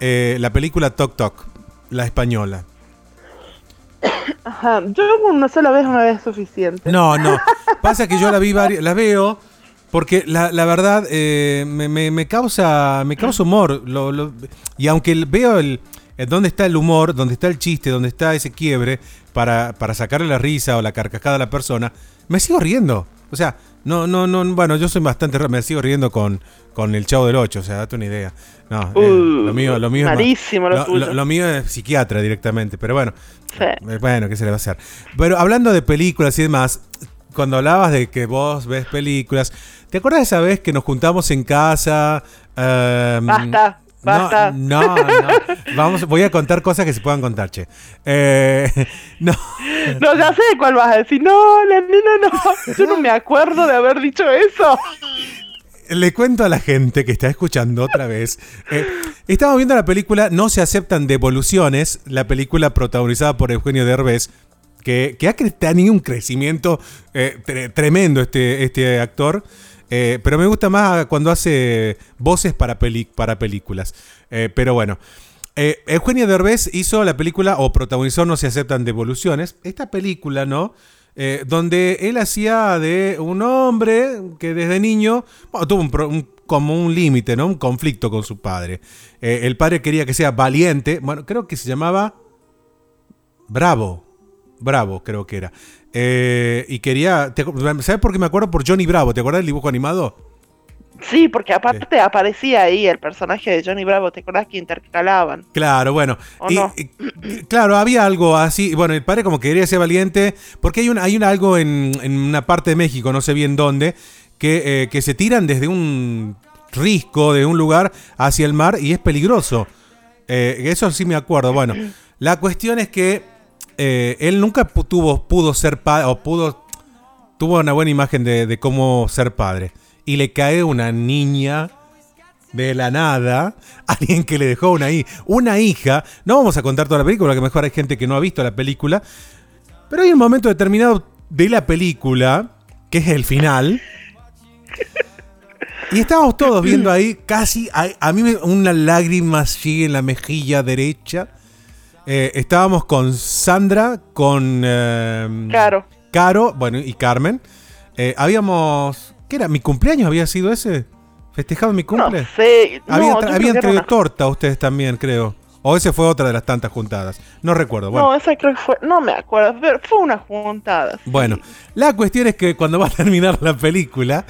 eh, la película Tok Tok, la española. Ajá, yo una sola vez, una vez es suficiente. No, no. Pasa que yo la vi vari- la veo porque la, la verdad me, me- me causa me causa humor. Lo- lo- y aunque veo el dónde está el humor, dónde está el chiste, dónde está ese quiebre para, para sacarle la risa o la carcajada a la persona, me sigo riendo. O sea, no, no, no, bueno, yo soy bastante, me sigo riendo con, con el Chavo del 8, o sea, date una idea. No, eh, Uh, lo mío, lo mío es malísimo lo lo, lo- lo mío es psiquiatra directamente, pero bueno. Sí. Eh, Bueno, ¿qué se le va a hacer? Pero hablando de películas y demás, cuando hablabas de que vos ves películas, ¿te acuerdas esa vez que nos juntamos en casa? Em, Basta, basta. No, no, no. Vamos, voy a contar cosas que se puedan contar, che. Eh, no, No, ya sé cuál vas a decir. No, la nena no. Yo no me acuerdo de haber dicho eso. le cuento a la gente que está escuchando otra vez. eh, estamos viendo la película No se aceptan devoluciones, la película protagonizada por Eugenio Derbez, que, que ha tenido un crecimiento eh, tre- tremendo este, este actor. Eh, pero me gusta más cuando hace voces para, peli- para películas. Eh, pero bueno. Eh, Eugenio Derbez hizo la película, o protagonizó No se aceptan devoluciones. Esta película, ¿no? Eh, donde él hacía de un hombre que desde niño tuvo como un límite, ¿no? Un conflicto con su padre. El padre quería que sea valiente. Bueno, creo que se llamaba Bravo. Bravo, creo que era. Eh, y quería. te ¿Sabes por qué me acuerdo? Por Johnny Bravo. ¿Te acuerdas del dibujo animado? Sí, porque aparte aparecía ahí el personaje de Johnny Bravo. ¿Te acordás que intercalaban? Claro, bueno. ¿O Y- no? y- claro, había algo así. Bueno, el padre como que quería ser valiente. Porque hay, un, hay un algo en, en una parte de México, no sé bien dónde, que, eh, que se tiran desde un risco, de un lugar hacia el mar y es peligroso. Eh, eso sí me acuerdo. Bueno, la cuestión es que eh, él nunca pudo ser padre, o pudo, tuvo una buena imagen de, cómo ser padre. Y le cae una niña de la nada, alguien que le dejó una, una hija. No vamos a contar toda la película, que mejor hay gente que no ha visto la película. Pero hay un momento determinado de la película, que es el final, Y estábamos todos viendo ahí, casi, a, a mí me- una lágrima sigue en la mejilla derecha. Eh, estábamos con Sandra, con eh, Claro. Caro, bueno, y Carmen. Eh, habíamos, ¿qué era? ¿Mi cumpleaños había sido ese? ¿Festejado mi No cumple? sé. no, yo tra- creo habían traído torta ustedes también, creo. O ese fue otra de las tantas juntadas. No recuerdo. Bueno. No, esa creo que fue. No me acuerdo, pero fue una juntada. sí. Bueno, la cuestión es que cuando va a terminar la película,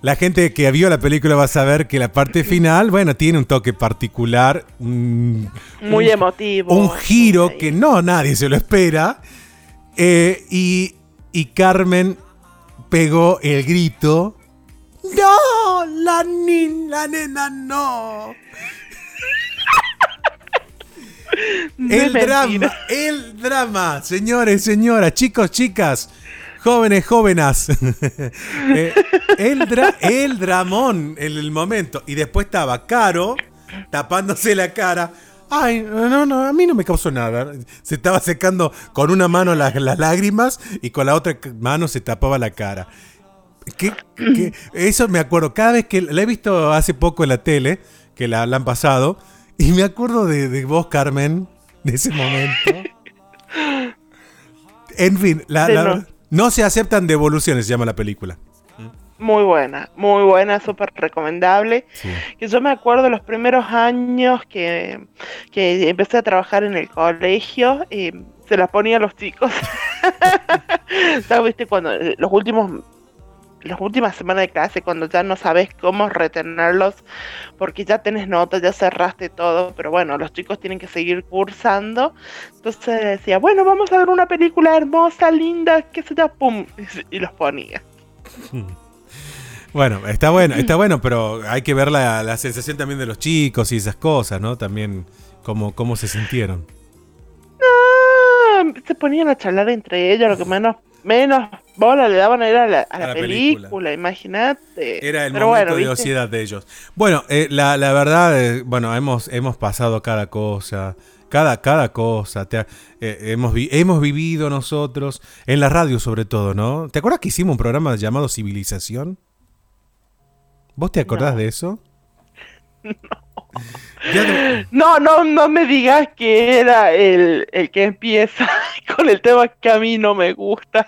la gente que vio la película va a saber que la parte final, bueno, tiene un toque particular, un, Muy un- emotivo. un giro que no nadie se lo espera. eh, y, y Carmen pegó el grito. ¡No! La, ni- la nena no. El mentira. drama, el drama, señores, señoras, chicos, chicas, jóvenes, jóvenes. Eh, el, dra- el dramón en el momento. Y después estaba Caro tapándose la cara. Ay, no, no, a mí no me causó nada. Se estaba secando con una mano las, las lágrimas y con la otra mano se tapaba la cara. ¿Qué- qué? Eso me acuerdo. Cada vez que la he visto hace poco en la tele, que la, la han pasado, y me acuerdo de, de vos, Carmen, de ese momento. En fin, la- la- no. se aceptan devoluciones, se llama la película. Muy buena, muy buena, súper recomendable. Que yo me acuerdo los primeros años que, que empecé a trabajar en el colegio, eh, se las ponía a los chicos. ¿Sabes? ¿Viste? Cuando eh, los últimos las últimas semanas de clase, cuando ya no sabes cómo retenerlos, porque ya tenés notas, ya cerraste todo, pero bueno, los chicos tienen que seguir cursando. Entonces decía, bueno, vamos a ver una película hermosa, linda, que se da, pum, y los ponía. Bueno, está bueno, está bueno, pero hay que ver la, la sensación también de los chicos y esas cosas, ¿no? También cómo, cómo se sintieron. Ah, se ponían a charlar entre ellos, lo que menos menos bola le daban a la, a la la película, película. imagínate. Era el Pero momento bueno, de de ellos. Bueno, eh, la, la verdad, eh, bueno, hemos, hemos pasado cada cosa. Cada, cada cosa. Te- eh, hemos, vi- hemos vivido nosotros, en la radio sobre todo, ¿no? ¿Te acuerdas que hicimos un programa llamado Civilización? ¿Vos te acordás No. de eso? De- No, no, no me digas que era el, el que empieza con el tema que a mí no me gusta.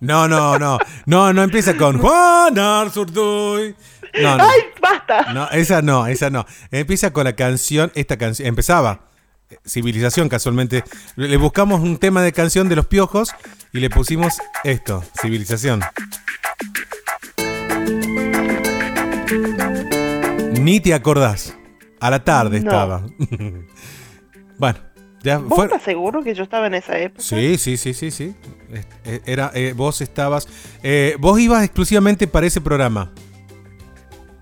No, no, no. No, no empieza con Juan Arzurduy. No, no. ¡Ay, basta! No, esa no, esa no. Empieza con la canción, esta canción, empezaba. eh, Civilización casualmente. Le le buscamos un tema de canción de los piojos y le pusimos esto, Civilización. Ni te acordás. A la tarde No. estaba. bueno, ya ¿Vos fue. estás seguro que yo estaba en esa época? Sí, sí, sí, sí, sí. Eh, eh, Era, eh, vos estabas. eh, vos ibas exclusivamente para ese programa.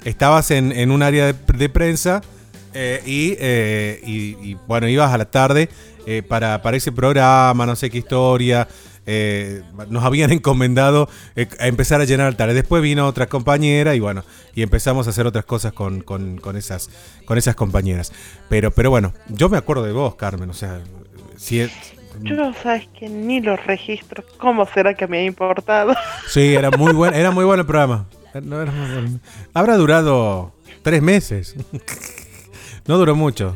Estabas en, en un área de, prensa y, y- bueno, ibas a la tarde para, para ese programa, no sé qué historia. nos habían encomendado a empezar a llenar altares. Después vino otra compañera y bueno, y empezamos a hacer otras cosas con, con- con esas, con esas compañeras. Pero, pero bueno, yo me acuerdo de vos, Carmen. O sea, si Yo sabes que ni los registros. ¿Cómo será que me ha importado? Sí, era muy bueno, era muy bueno el programa. No, era muy bueno. Habrá durado tres meses. No duró mucho.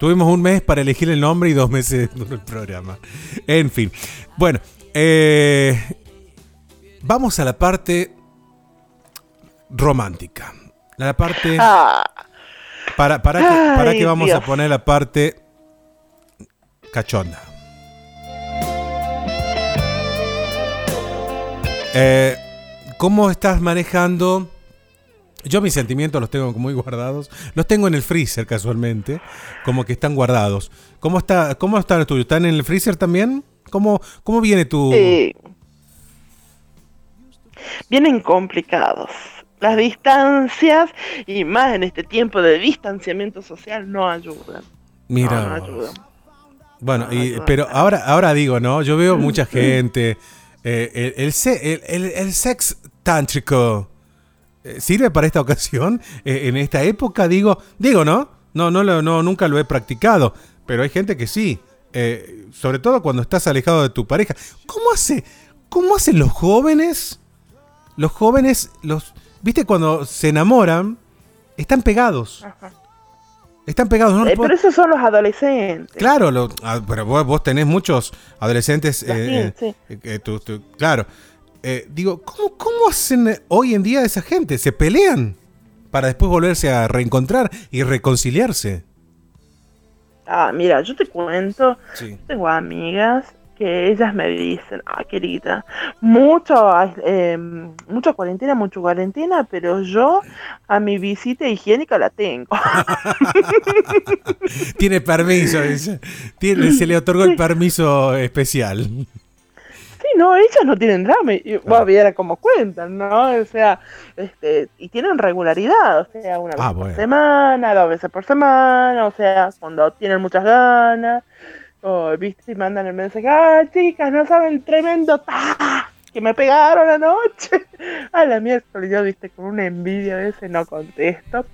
Tuvimos un mes para elegir el nombre y dos meses duró el programa. En fin. Bueno, eh, vamos a la parte romántica. La parte. Ah, Para, para, que, para Ay, que vamos a poner la parte cachonda. Eh, ¿Cómo estás manejando? Yo mis sentimientos los tengo muy guardados. Los tengo en el freezer casualmente, como que están guardados. ¿Cómo está, cómo están los tuyos? ¿Están en el freezer también? ¿Cómo, cómo viene tu...? eh, vienen complicados. Las distancias y más en este tiempo de distanciamiento social no ayudan. Mira, No, no ayudan. Bueno, No, y- no, pero ahora, ahora digo, ¿no? Yo veo mucha gente. Eh, el, el, el- sex tántrico eh, sirve para esta ocasión. Eh, en esta época, digo, digo, ¿no? No, no, no, nunca lo he practicado. Pero hay gente que sí. Sobre todo cuando estás alejado de tu pareja. ¿Cómo hace? ¿Cómo hacen los jóvenes? Los jóvenes, los viste, cuando se enamoran, están pegados. Ajá. Están pegados, ¿no? Eh, pero esos son los adolescentes. Claro, lo- ah, pero vos, vos tenés muchos adolescentes. Eh, teen, eh, eh, tú- tú- claro. Eh, digo, ¿cómo, ¿cómo hacen hoy en día esa gente? ¿Se pelean para después volverse a reencontrar y reconciliarse? Ah, mira, yo te cuento, Sí. tengo amigas que ellas me dicen, ah, querida, mucho, eh, mucho cuarentena, mucho cuarentena, pero yo a mi visita higiénica la tengo. Tiene permiso. Tiene- se le otorgó el permiso especial. Sí, no, ellas no tienen drama. Y vos vieras cómo cuentan, ¿no? O sea, este, y tienen regularidad, o sea, una vez Ah, por bueno. semana, dos veces por semana, o sea, cuando tienen muchas ganas, o viste y mandan el mensaje, ah, chicas, no saben el tremendo ta que me pegaron anoche. A la miércoles, yo viste, con una envidia a veces no contesto,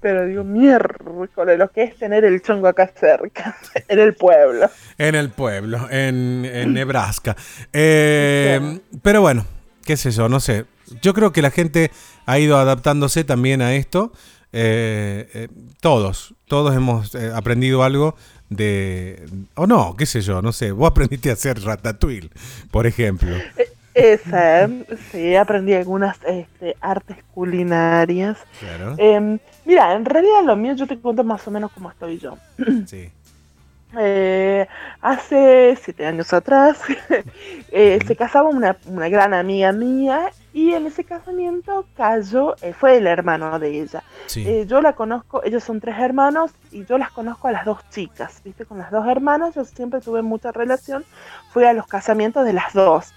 pero digo, miércoles, lo que es tener el chongo acá cerca, en el pueblo. En el pueblo, en, en Nebraska. Eh, pero bueno, qué sé yo, no sé. Yo creo que la gente ha ido adaptándose también a esto. Eh, eh, todos, todos hemos aprendido algo de... O no, qué sé yo, no sé. Vos aprendiste a hacer ratatouille, por ejemplo. Esa, sí, aprendí algunas este, artes culinarias. Claro. Em, mira, en realidad lo mío yo te cuento más o menos cómo estoy yo. Sí. Eh, hace siete años atrás eh, se casaba una, una gran amiga mía y en ese casamiento cayó, eh, fue el hermano de ella. Sí. Eh, yo la conozco, ellos son tres hermanos y yo las conozco a las dos chicas, ¿viste? Con las dos hermanas yo siempre tuve mucha relación, fui a los casamientos de las dos.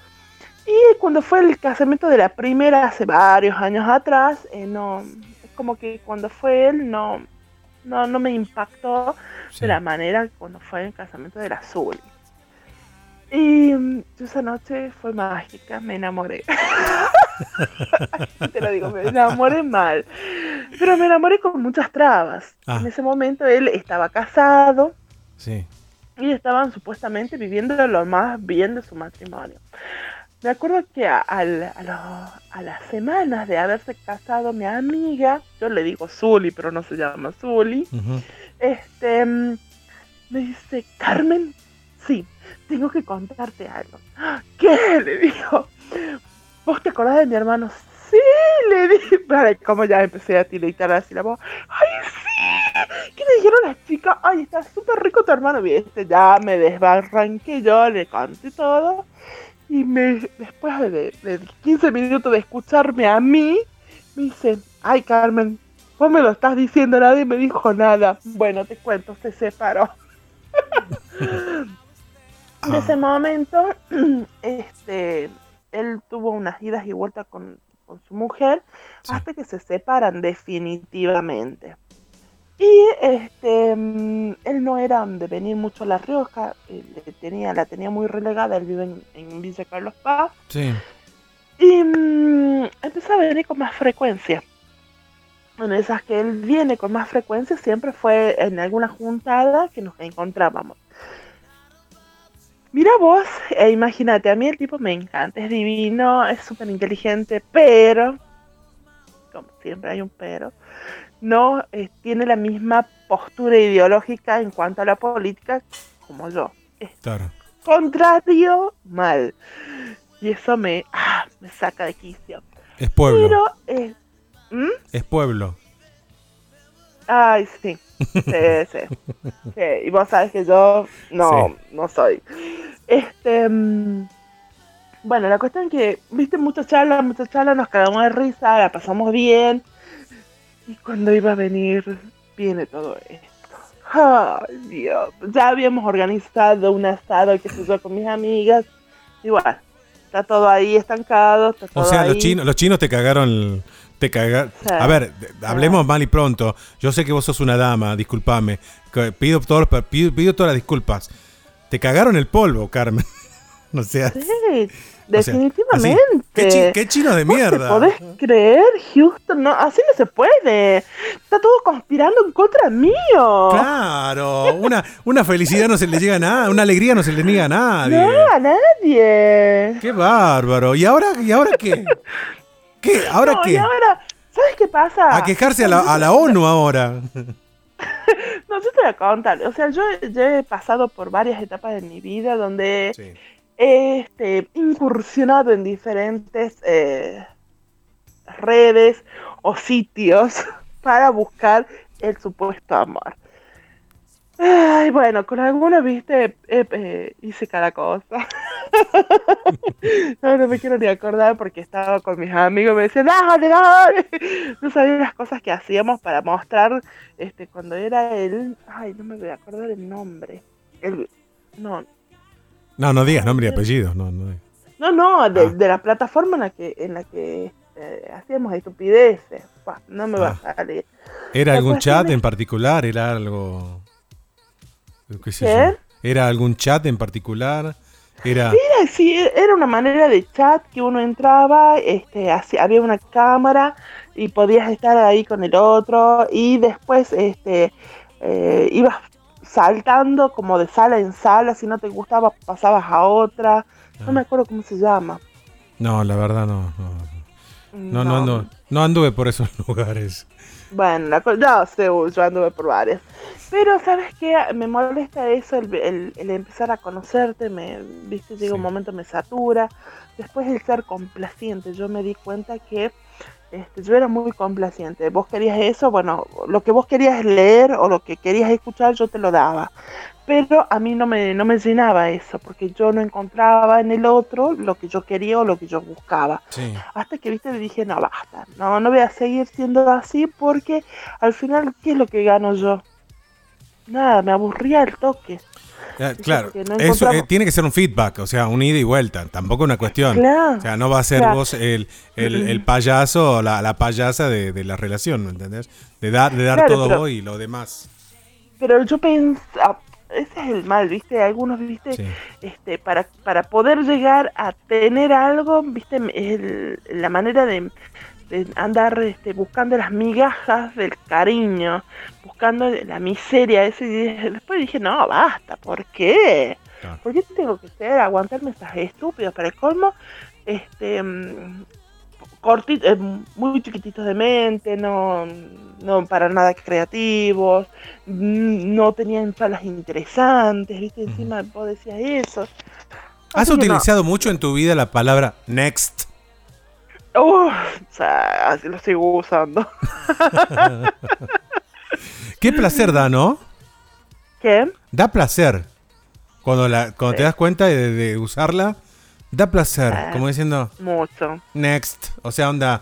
Y cuando fue el casamiento de la primera, hace varios años atrás, eh, no, es como que cuando fue él no, no, no me impactó sí. de la manera cuando fue el casamiento de la. Y mm, esa noche fue mágica, me enamoré. Te lo digo, me enamoré mal. Pero me enamoré con muchas trabas. Ah. En ese momento él estaba casado Sí. y estaban supuestamente viviendo lo más bien de su matrimonio. Me acuerdo que a, a lo- a las semanas de haberse casado mi amiga, yo le digo Zuli, pero no se llama Ujú. este, me dice, Carmen, sí, tengo que contarte algo. "¿Ah, ¿Qué? Le dijo. ¿Vos te acordás de mi hermano? Sí, le dije. Como ya empecé a tiritar así la voz. ¡Ay, sí! ¿Qué le dijeron las chicas? ¡Ay, está súper rico tu hermano! Viste, ya me desbarranqué yo, le conté todo. Y me, después de, de 15 minutos de escucharme a mí, me dice, ay Carmen, vos me lo estás diciendo, nadie me dijo nada. Bueno, te cuento, se separó. De ese momento, este, él tuvo unas idas y vueltas con, con su mujer Sí. hasta que se separan definitivamente. Y este, mm, él no era de venir mucho a La Rioja, eh, le tenía, la tenía muy relegada, él vive en, en Villa Carlos Paz, Sí. y mm, empezó a venir con más frecuencia. En esas que él viene con más frecuencia siempre fue en alguna juntada que nos encontrábamos. Mira vos, e imagínate, a mí el tipo me encanta, es divino, es súper inteligente, pero, como siempre hay un pero, no eh, tiene la misma postura ideológica en cuanto a la política como yo. Es Claro. contrario mal. Y eso me, ah, me saca de quicio. Es pueblo. Pero, eh, ¿mm? Es pueblo. Ay, sí. Sí, sí. Sí, Y vos sabes que yo no, no soy. Este. mm, bueno, la cuestión es que, viste, muchas charlas, muchas charlas, nos cagamos de risa, la pasamos bien. Y cuando iba a venir, viene todo esto. Ay, Dios. Ya habíamos organizado un asado, que sé yo, con mis amigas. Igual, está todo ahí estancado. Está todo O sea, ahí. los chinos, los chinos te cagaron. Te caga-. A ver, hablemos mal y pronto. Yo sé que vos sos una dama, discúlpame. Pido, todos los pido, pido todas las disculpas. Te cagaron el polvo, Carmen. o sea, Sí, o sea, definitivamente. ¿Qué, chi- qué chinos de ¿Vos mierda? ¿Te podés creer, Houston? No, así no se puede. Está todo conspirando en contra mío. Claro, una, una felicidad no se le llega a nada, una alegría no se le niega a nadie. No, a nadie. Qué bárbaro. ¿Y ahora, y ahora qué? ¿Qué? ¿Ahora No, qué? y ahora, ¿Sabes qué pasa? A quejarse a la, a la ONU ahora. No, yo te voy a contar. O sea, yo, yo he pasado por varias etapas de mi vida donde Sí. he este, incursionado en diferentes eh, redes o sitios para buscar el supuesto amor. Ay, bueno, con algunos, viste, eh, eh, hice cada cosa. no, no me quiero ni acordar porque estaba con mis amigos y me decían, dale, dale. No sabía las cosas que hacíamos para mostrar, este, cuando era el, ay, no me voy a acordar el nombre. El, no, No, no digas nombre y apellido. No, no. no, no, de, Ah. de la plataforma en la que, en la que eh, hacíamos estupideces. No me va Ah. a salir. ¿Era algún chat en particular? ¿Era algo.? ¿Qué sé ¿Qué? yo? ¿Era algún chat en particular? Era. Era, sí, era una manera de chat que uno entraba, este, había una cámara y podías estar ahí con el otro y después este, eh, ibas saltando como de sala en sala, si no te gustaba pasabas a otra, no me acuerdo cómo se llama. No, la verdad no. No, no, no, no, no anduve por esos lugares. Bueno, la no yo anduve por varias. Pero, ¿sabes qué? Me molesta eso, el, el- el empezar a conocerte, me, viste, llega un momento me satura. Después el ser complaciente, yo me di cuenta que este, yo era muy complaciente. Vos querías eso, bueno, lo que vos querías leer o lo que querías escuchar, yo te lo daba. Pero a mí no me, no me llenaba eso, porque yo no encontraba en el otro lo que yo quería o lo que yo buscaba. Sí. Hasta que, viste, dije, no, basta, no, no voy a seguir siendo así porque al final, ¿qué es lo que gano yo? Nada, me aburría el toque. Dice claro, no eso eh, tiene que ser un feedback, o sea, un ida y vuelta, tampoco una cuestión. Claro. O sea, no va a ser Claro. vos el, el, el payaso o la, la payasa de, de la relación, ¿me entendés? De dar, de dar Claro, todo pero- vos y lo demás. Pero yo pensaba, ese es el mal, viste, algunos, viste, Sí. este, para, para poder llegar a tener algo, viste, el- la manera de, de andar este, buscando las migajas del cariño, buscando la miseria, eso, y después dije, no, basta, ¿por qué? Claro. ¿Por qué tengo que ser, aguantarme estas estúpidas para el colmo? Este, mm, corti- eh, muy chiquititos de mente, no, no para nada creativos, mm, no tenían falas interesantes, ¿viste? Encima vos decías eso. ¿Has no. utilizado mucho en tu vida la palabra next? O sea, así lo sigo usando. Qué placer da, ¿no? ¿Qué? Da placer. Cuando, la, cuando te das cuenta de, de usarla, da placer. Ah. Como diciendo, Mucho. next. O sea, onda,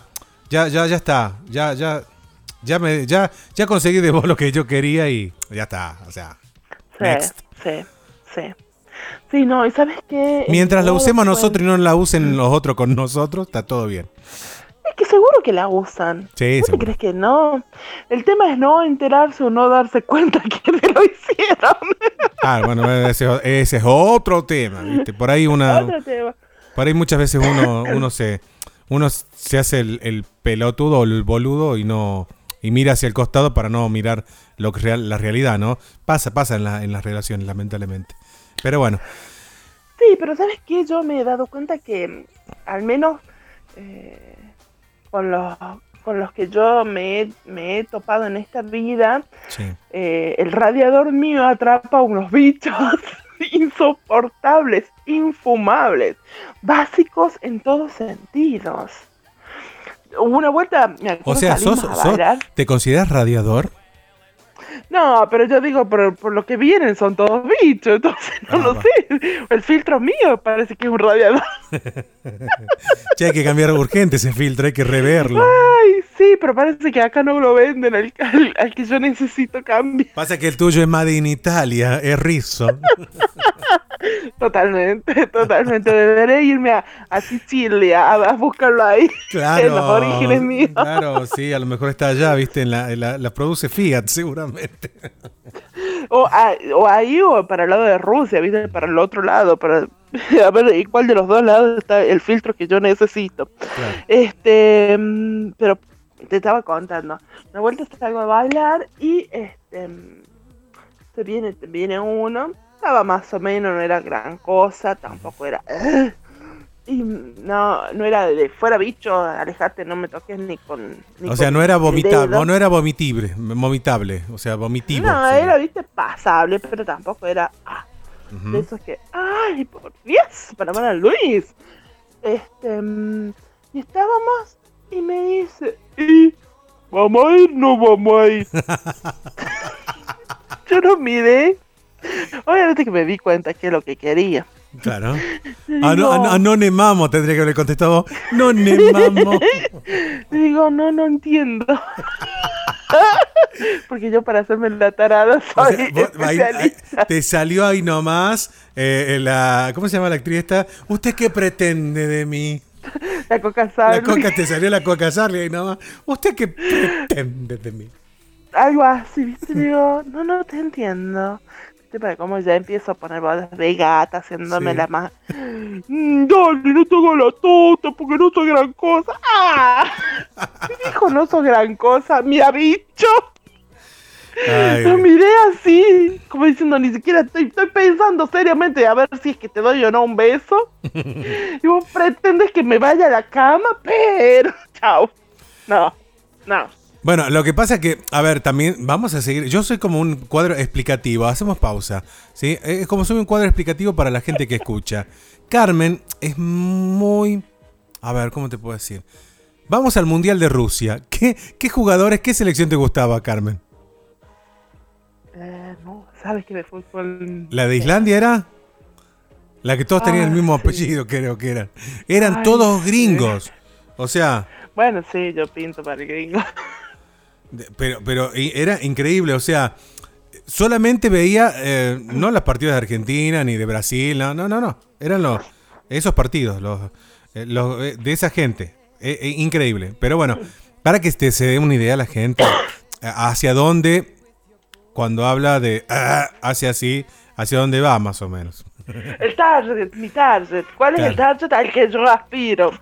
ya, ya, ya está. Ya, ya, ya me, ya, ya conseguí de vos lo que yo quería y ya está. O sea, Sí, Next. sí, sí. Sí, no, y sabes qué. mientras la usemos nosotros y no la usen los otros con nosotros, está todo bien. Es que seguro que la usan. Sí, ¿Vos te crees que no? El tema es no enterarse o no darse cuenta que me lo hicieron. Ah, bueno, ese, ese es otro tema, ¿viste? Por ahí una, Otro tema. por ahí muchas veces uno, uno se, uno se hace el, el pelotudo o el boludo y no, y mira hacia el costado para no mirar lo que real, la realidad, ¿no? Pasa, pasa en, la, en las relaciones, lamentablemente. Pero bueno, Sí, pero ¿sabes qué? Yo me he dado cuenta que mm, al menos eh, con, los, con los que yo me he, me he topado en esta vida, sí. eh, el radiador mío atrapa unos bichos insoportables, infumables, básicos en todos sentidos. Una vuelta, me acuerdo, O sea, sos, sos-. ¿te consideras radiador? No, pero yo digo, por, por lo que vienen son todos bichos, entonces no Ah, lo va. sé. El filtro mío parece que es un radiador. Che, hay que cambiar urgente ese filtro, hay que reverlo. Ay, sí, pero parece que acá no lo venden al, al- al que yo necesito cambiar. Pasa que el tuyo es Made in Italia, es rizo. Totalmente, totalmente. Deberé irme a, a Sicilia a, a buscarlo ahí. Claro. En los orígenes míos. Claro, sí, a lo mejor está allá, viste, en la, en la, la produce Fiat, seguramente. O, a- o ahí o para el lado de Rusia, ¿viste? Para el otro lado. Para, a ver, ¿y cuál de los dos lados está el filtro que yo necesito? Claro. Este, mm, pero te estaba contando. Una vuelta salgo a bailar y este mm, se viene, viene uno. Estaba más o menos, no era gran cosa, tampoco era. Y no, no era de fuera bicho, alejate, no me toques ni con. ni O sea, no era vomitable, no era vomitible, vomitable, o sea, vomitivo. No, sí. era, viste, pasable, pero tampoco era. ah. De esos que. ¡Ay, por Dios! Para Mara Luis. Este. mm, Y estábamos, y me dice. ¿Y vamos a ir? No vamos a ir. Yo no miré. Obviamente que me di cuenta que es lo que quería. Claro. Ah, no, no, no nemamo, tendría que haberle contestado. No nemamo. Digo, no, no entiendo. Porque yo para hacerme la tarada O soy sea, ahí- te salió ahí nomás eh, la. ¿Cómo se llama la actriz esta? ¿Usted qué pretende de mí? La coca La sal. coca te salió la coca Sarli ahí nomás. ¿Usted qué pretende de mí? Algo así, ¿viste? Digo, no, no te entiendo. ¿Viste? Para cómo ya empiezo a poner voz de gata, haciéndome Sí. la más. "Mm, Dale, no te hago la tonta porque no soy gran cosa. ¡Ah! Dijo, no soy gran cosa, mira, bicho. Ay, Lo miré así, como diciendo, ni siquiera estoy, estoy pensando seriamente a ver si es que te doy o no un beso. y vos pretendes que me vaya a la cama, pero. Chao. No, no. Bueno, lo que pasa es que, a ver, también vamos a seguir. Yo soy como un cuadro explicativo. Hacemos pausa. ¿sí? Es como soy un cuadro explicativo para la gente que escucha. Carmen es muy. A ver, ¿cómo te puedo decir? Vamos al Mundial de Rusia. ¿Qué, qué jugadores, qué selección te gustaba, Carmen? Eh, no, sabes que de fútbol. ¿La de Islandia era? La que todos tenían el Ah, mismo sí. apellido, creo que eran. Eran Ay, todos sí. gringos. O sea, Bueno, sí, yo pinto para el gringo. Pero, pero era increíble, o sea, solamente veía eh, no las partidas de Argentina ni de Brasil, no, no, no, no. Eran los esos partidos, los, eh, los, eh, de esa gente. Eh, eh, increíble. Pero bueno, para que este, se dé una idea la gente hacia dónde, cuando habla de ah, hacia así, hacia dónde va más o menos. El target, mi target. ¿Cuál es el target al que yo aspiro?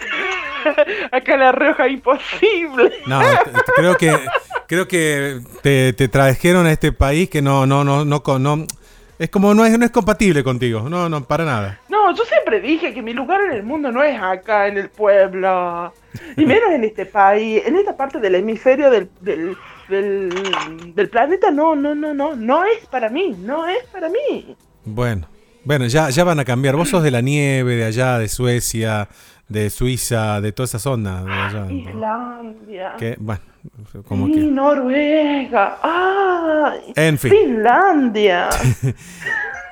Acá la Rioja imposible. No, creo que creo que te, te trajeron a este país que no, no, no, no, no es como no es, no es compatible contigo. No, no, para nada. No, yo siempre dije que mi lugar en el mundo no es acá, en el pueblo. Y menos en este país, en esta parte del hemisferio del, del, del, del planeta, no, no, no, no. No es para mí, no es para mí. Bueno, bueno, ya, ya van a cambiar. Vos sos de la nieve, de allá, de Suecia, de Suiza, de toda esa zona. De allá, ¿no? Islandia. Que, bueno, como que. Noruega. Ay. En fin. Finlandia.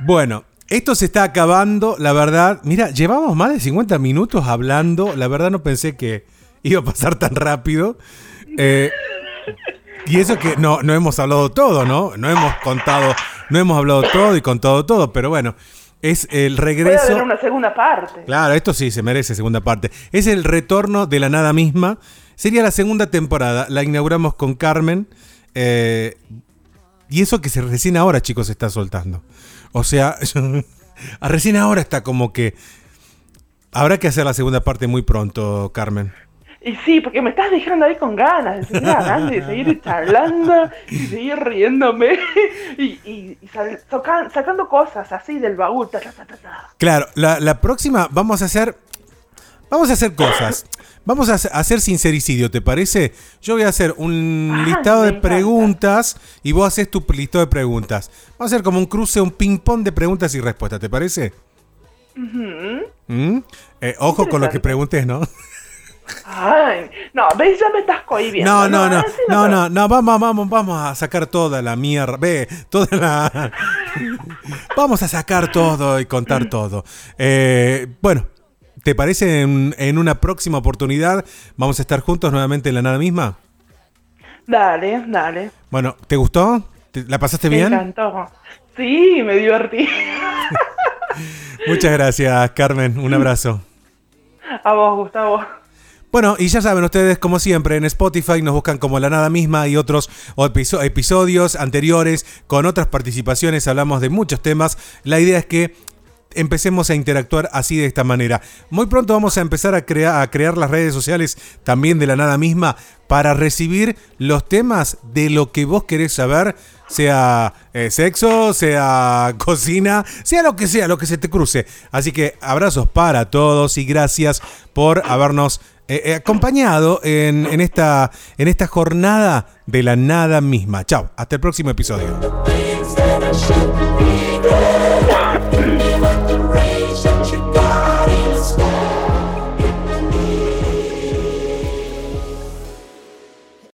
Bueno, esto se está acabando, la verdad. Mira, llevamos más de 50 minutos hablando. La verdad no pensé que iba a pasar tan rápido. Eh, y eso que no, no hemos hablado todo, ¿no? No hemos contado, no hemos hablado todo y contado todo, pero bueno, es el regreso. ver una segunda parte. Claro, esto sí se merece segunda parte. Es el retorno de la nada misma. Sería la segunda temporada. La inauguramos con Carmen. eh, y eso que se recién ahora, chicos, se está soltando. O sea, recién ahora está como que. Habrá que hacer la segunda parte muy pronto, Carmen. Y sí, porque me estás dejando ahí con ganas de seguir hablando y de seguir charlando y seguir riéndome y, y- y sal- sacando cosas así del baúl. ta, ta, ta. Claro, la, la próxima vamos a hacer. Vamos a hacer cosas. Vamos a hacer- sincericidio, ¿te parece? Yo voy a hacer un Ah, listado de encanta. preguntas y vos haces tu listado de preguntas. Vamos a hacer como un cruce, un ping-pong de preguntas y respuestas, ¿te parece? ¿Mm? Eh, ojo con lo que preguntes, ¿no? Ay, no, ves, ya me estás cohibiendo. No, no, no, no, no, no, vamos, vamos, vamos a sacar toda la mierda, ve, toda la... vamos a sacar todo y contar todo. Eh, bueno, ¿te parece en, en una próxima oportunidad vamos a estar juntos nuevamente en la nada misma? Dale, dale. Bueno, ¿te gustó? ¿Te- ¿La pasaste Me bien? encantó. Sí, me divertí. Muchas gracias, Carmen, un abrazo. A vos, Gustavo. Bueno, y ya saben ustedes, como siempre, en Spotify nos buscan como La Nada Misma y otros episo- episodios anteriores con otras participaciones. Hablamos de muchos temas. La idea es que empecemos a interactuar así de esta manera. Muy pronto vamos a empezar a, crear a crear las redes sociales también de la nada misma para recibir los temas de lo que vos querés saber, sea eh, sexo, sea cocina, sea lo que sea, lo que se te cruce. Así que abrazos para todos y gracias por habernos eh, eh, acompañado en, en, esta, en esta jornada de la nada misma. Chao, hasta el próximo episodio.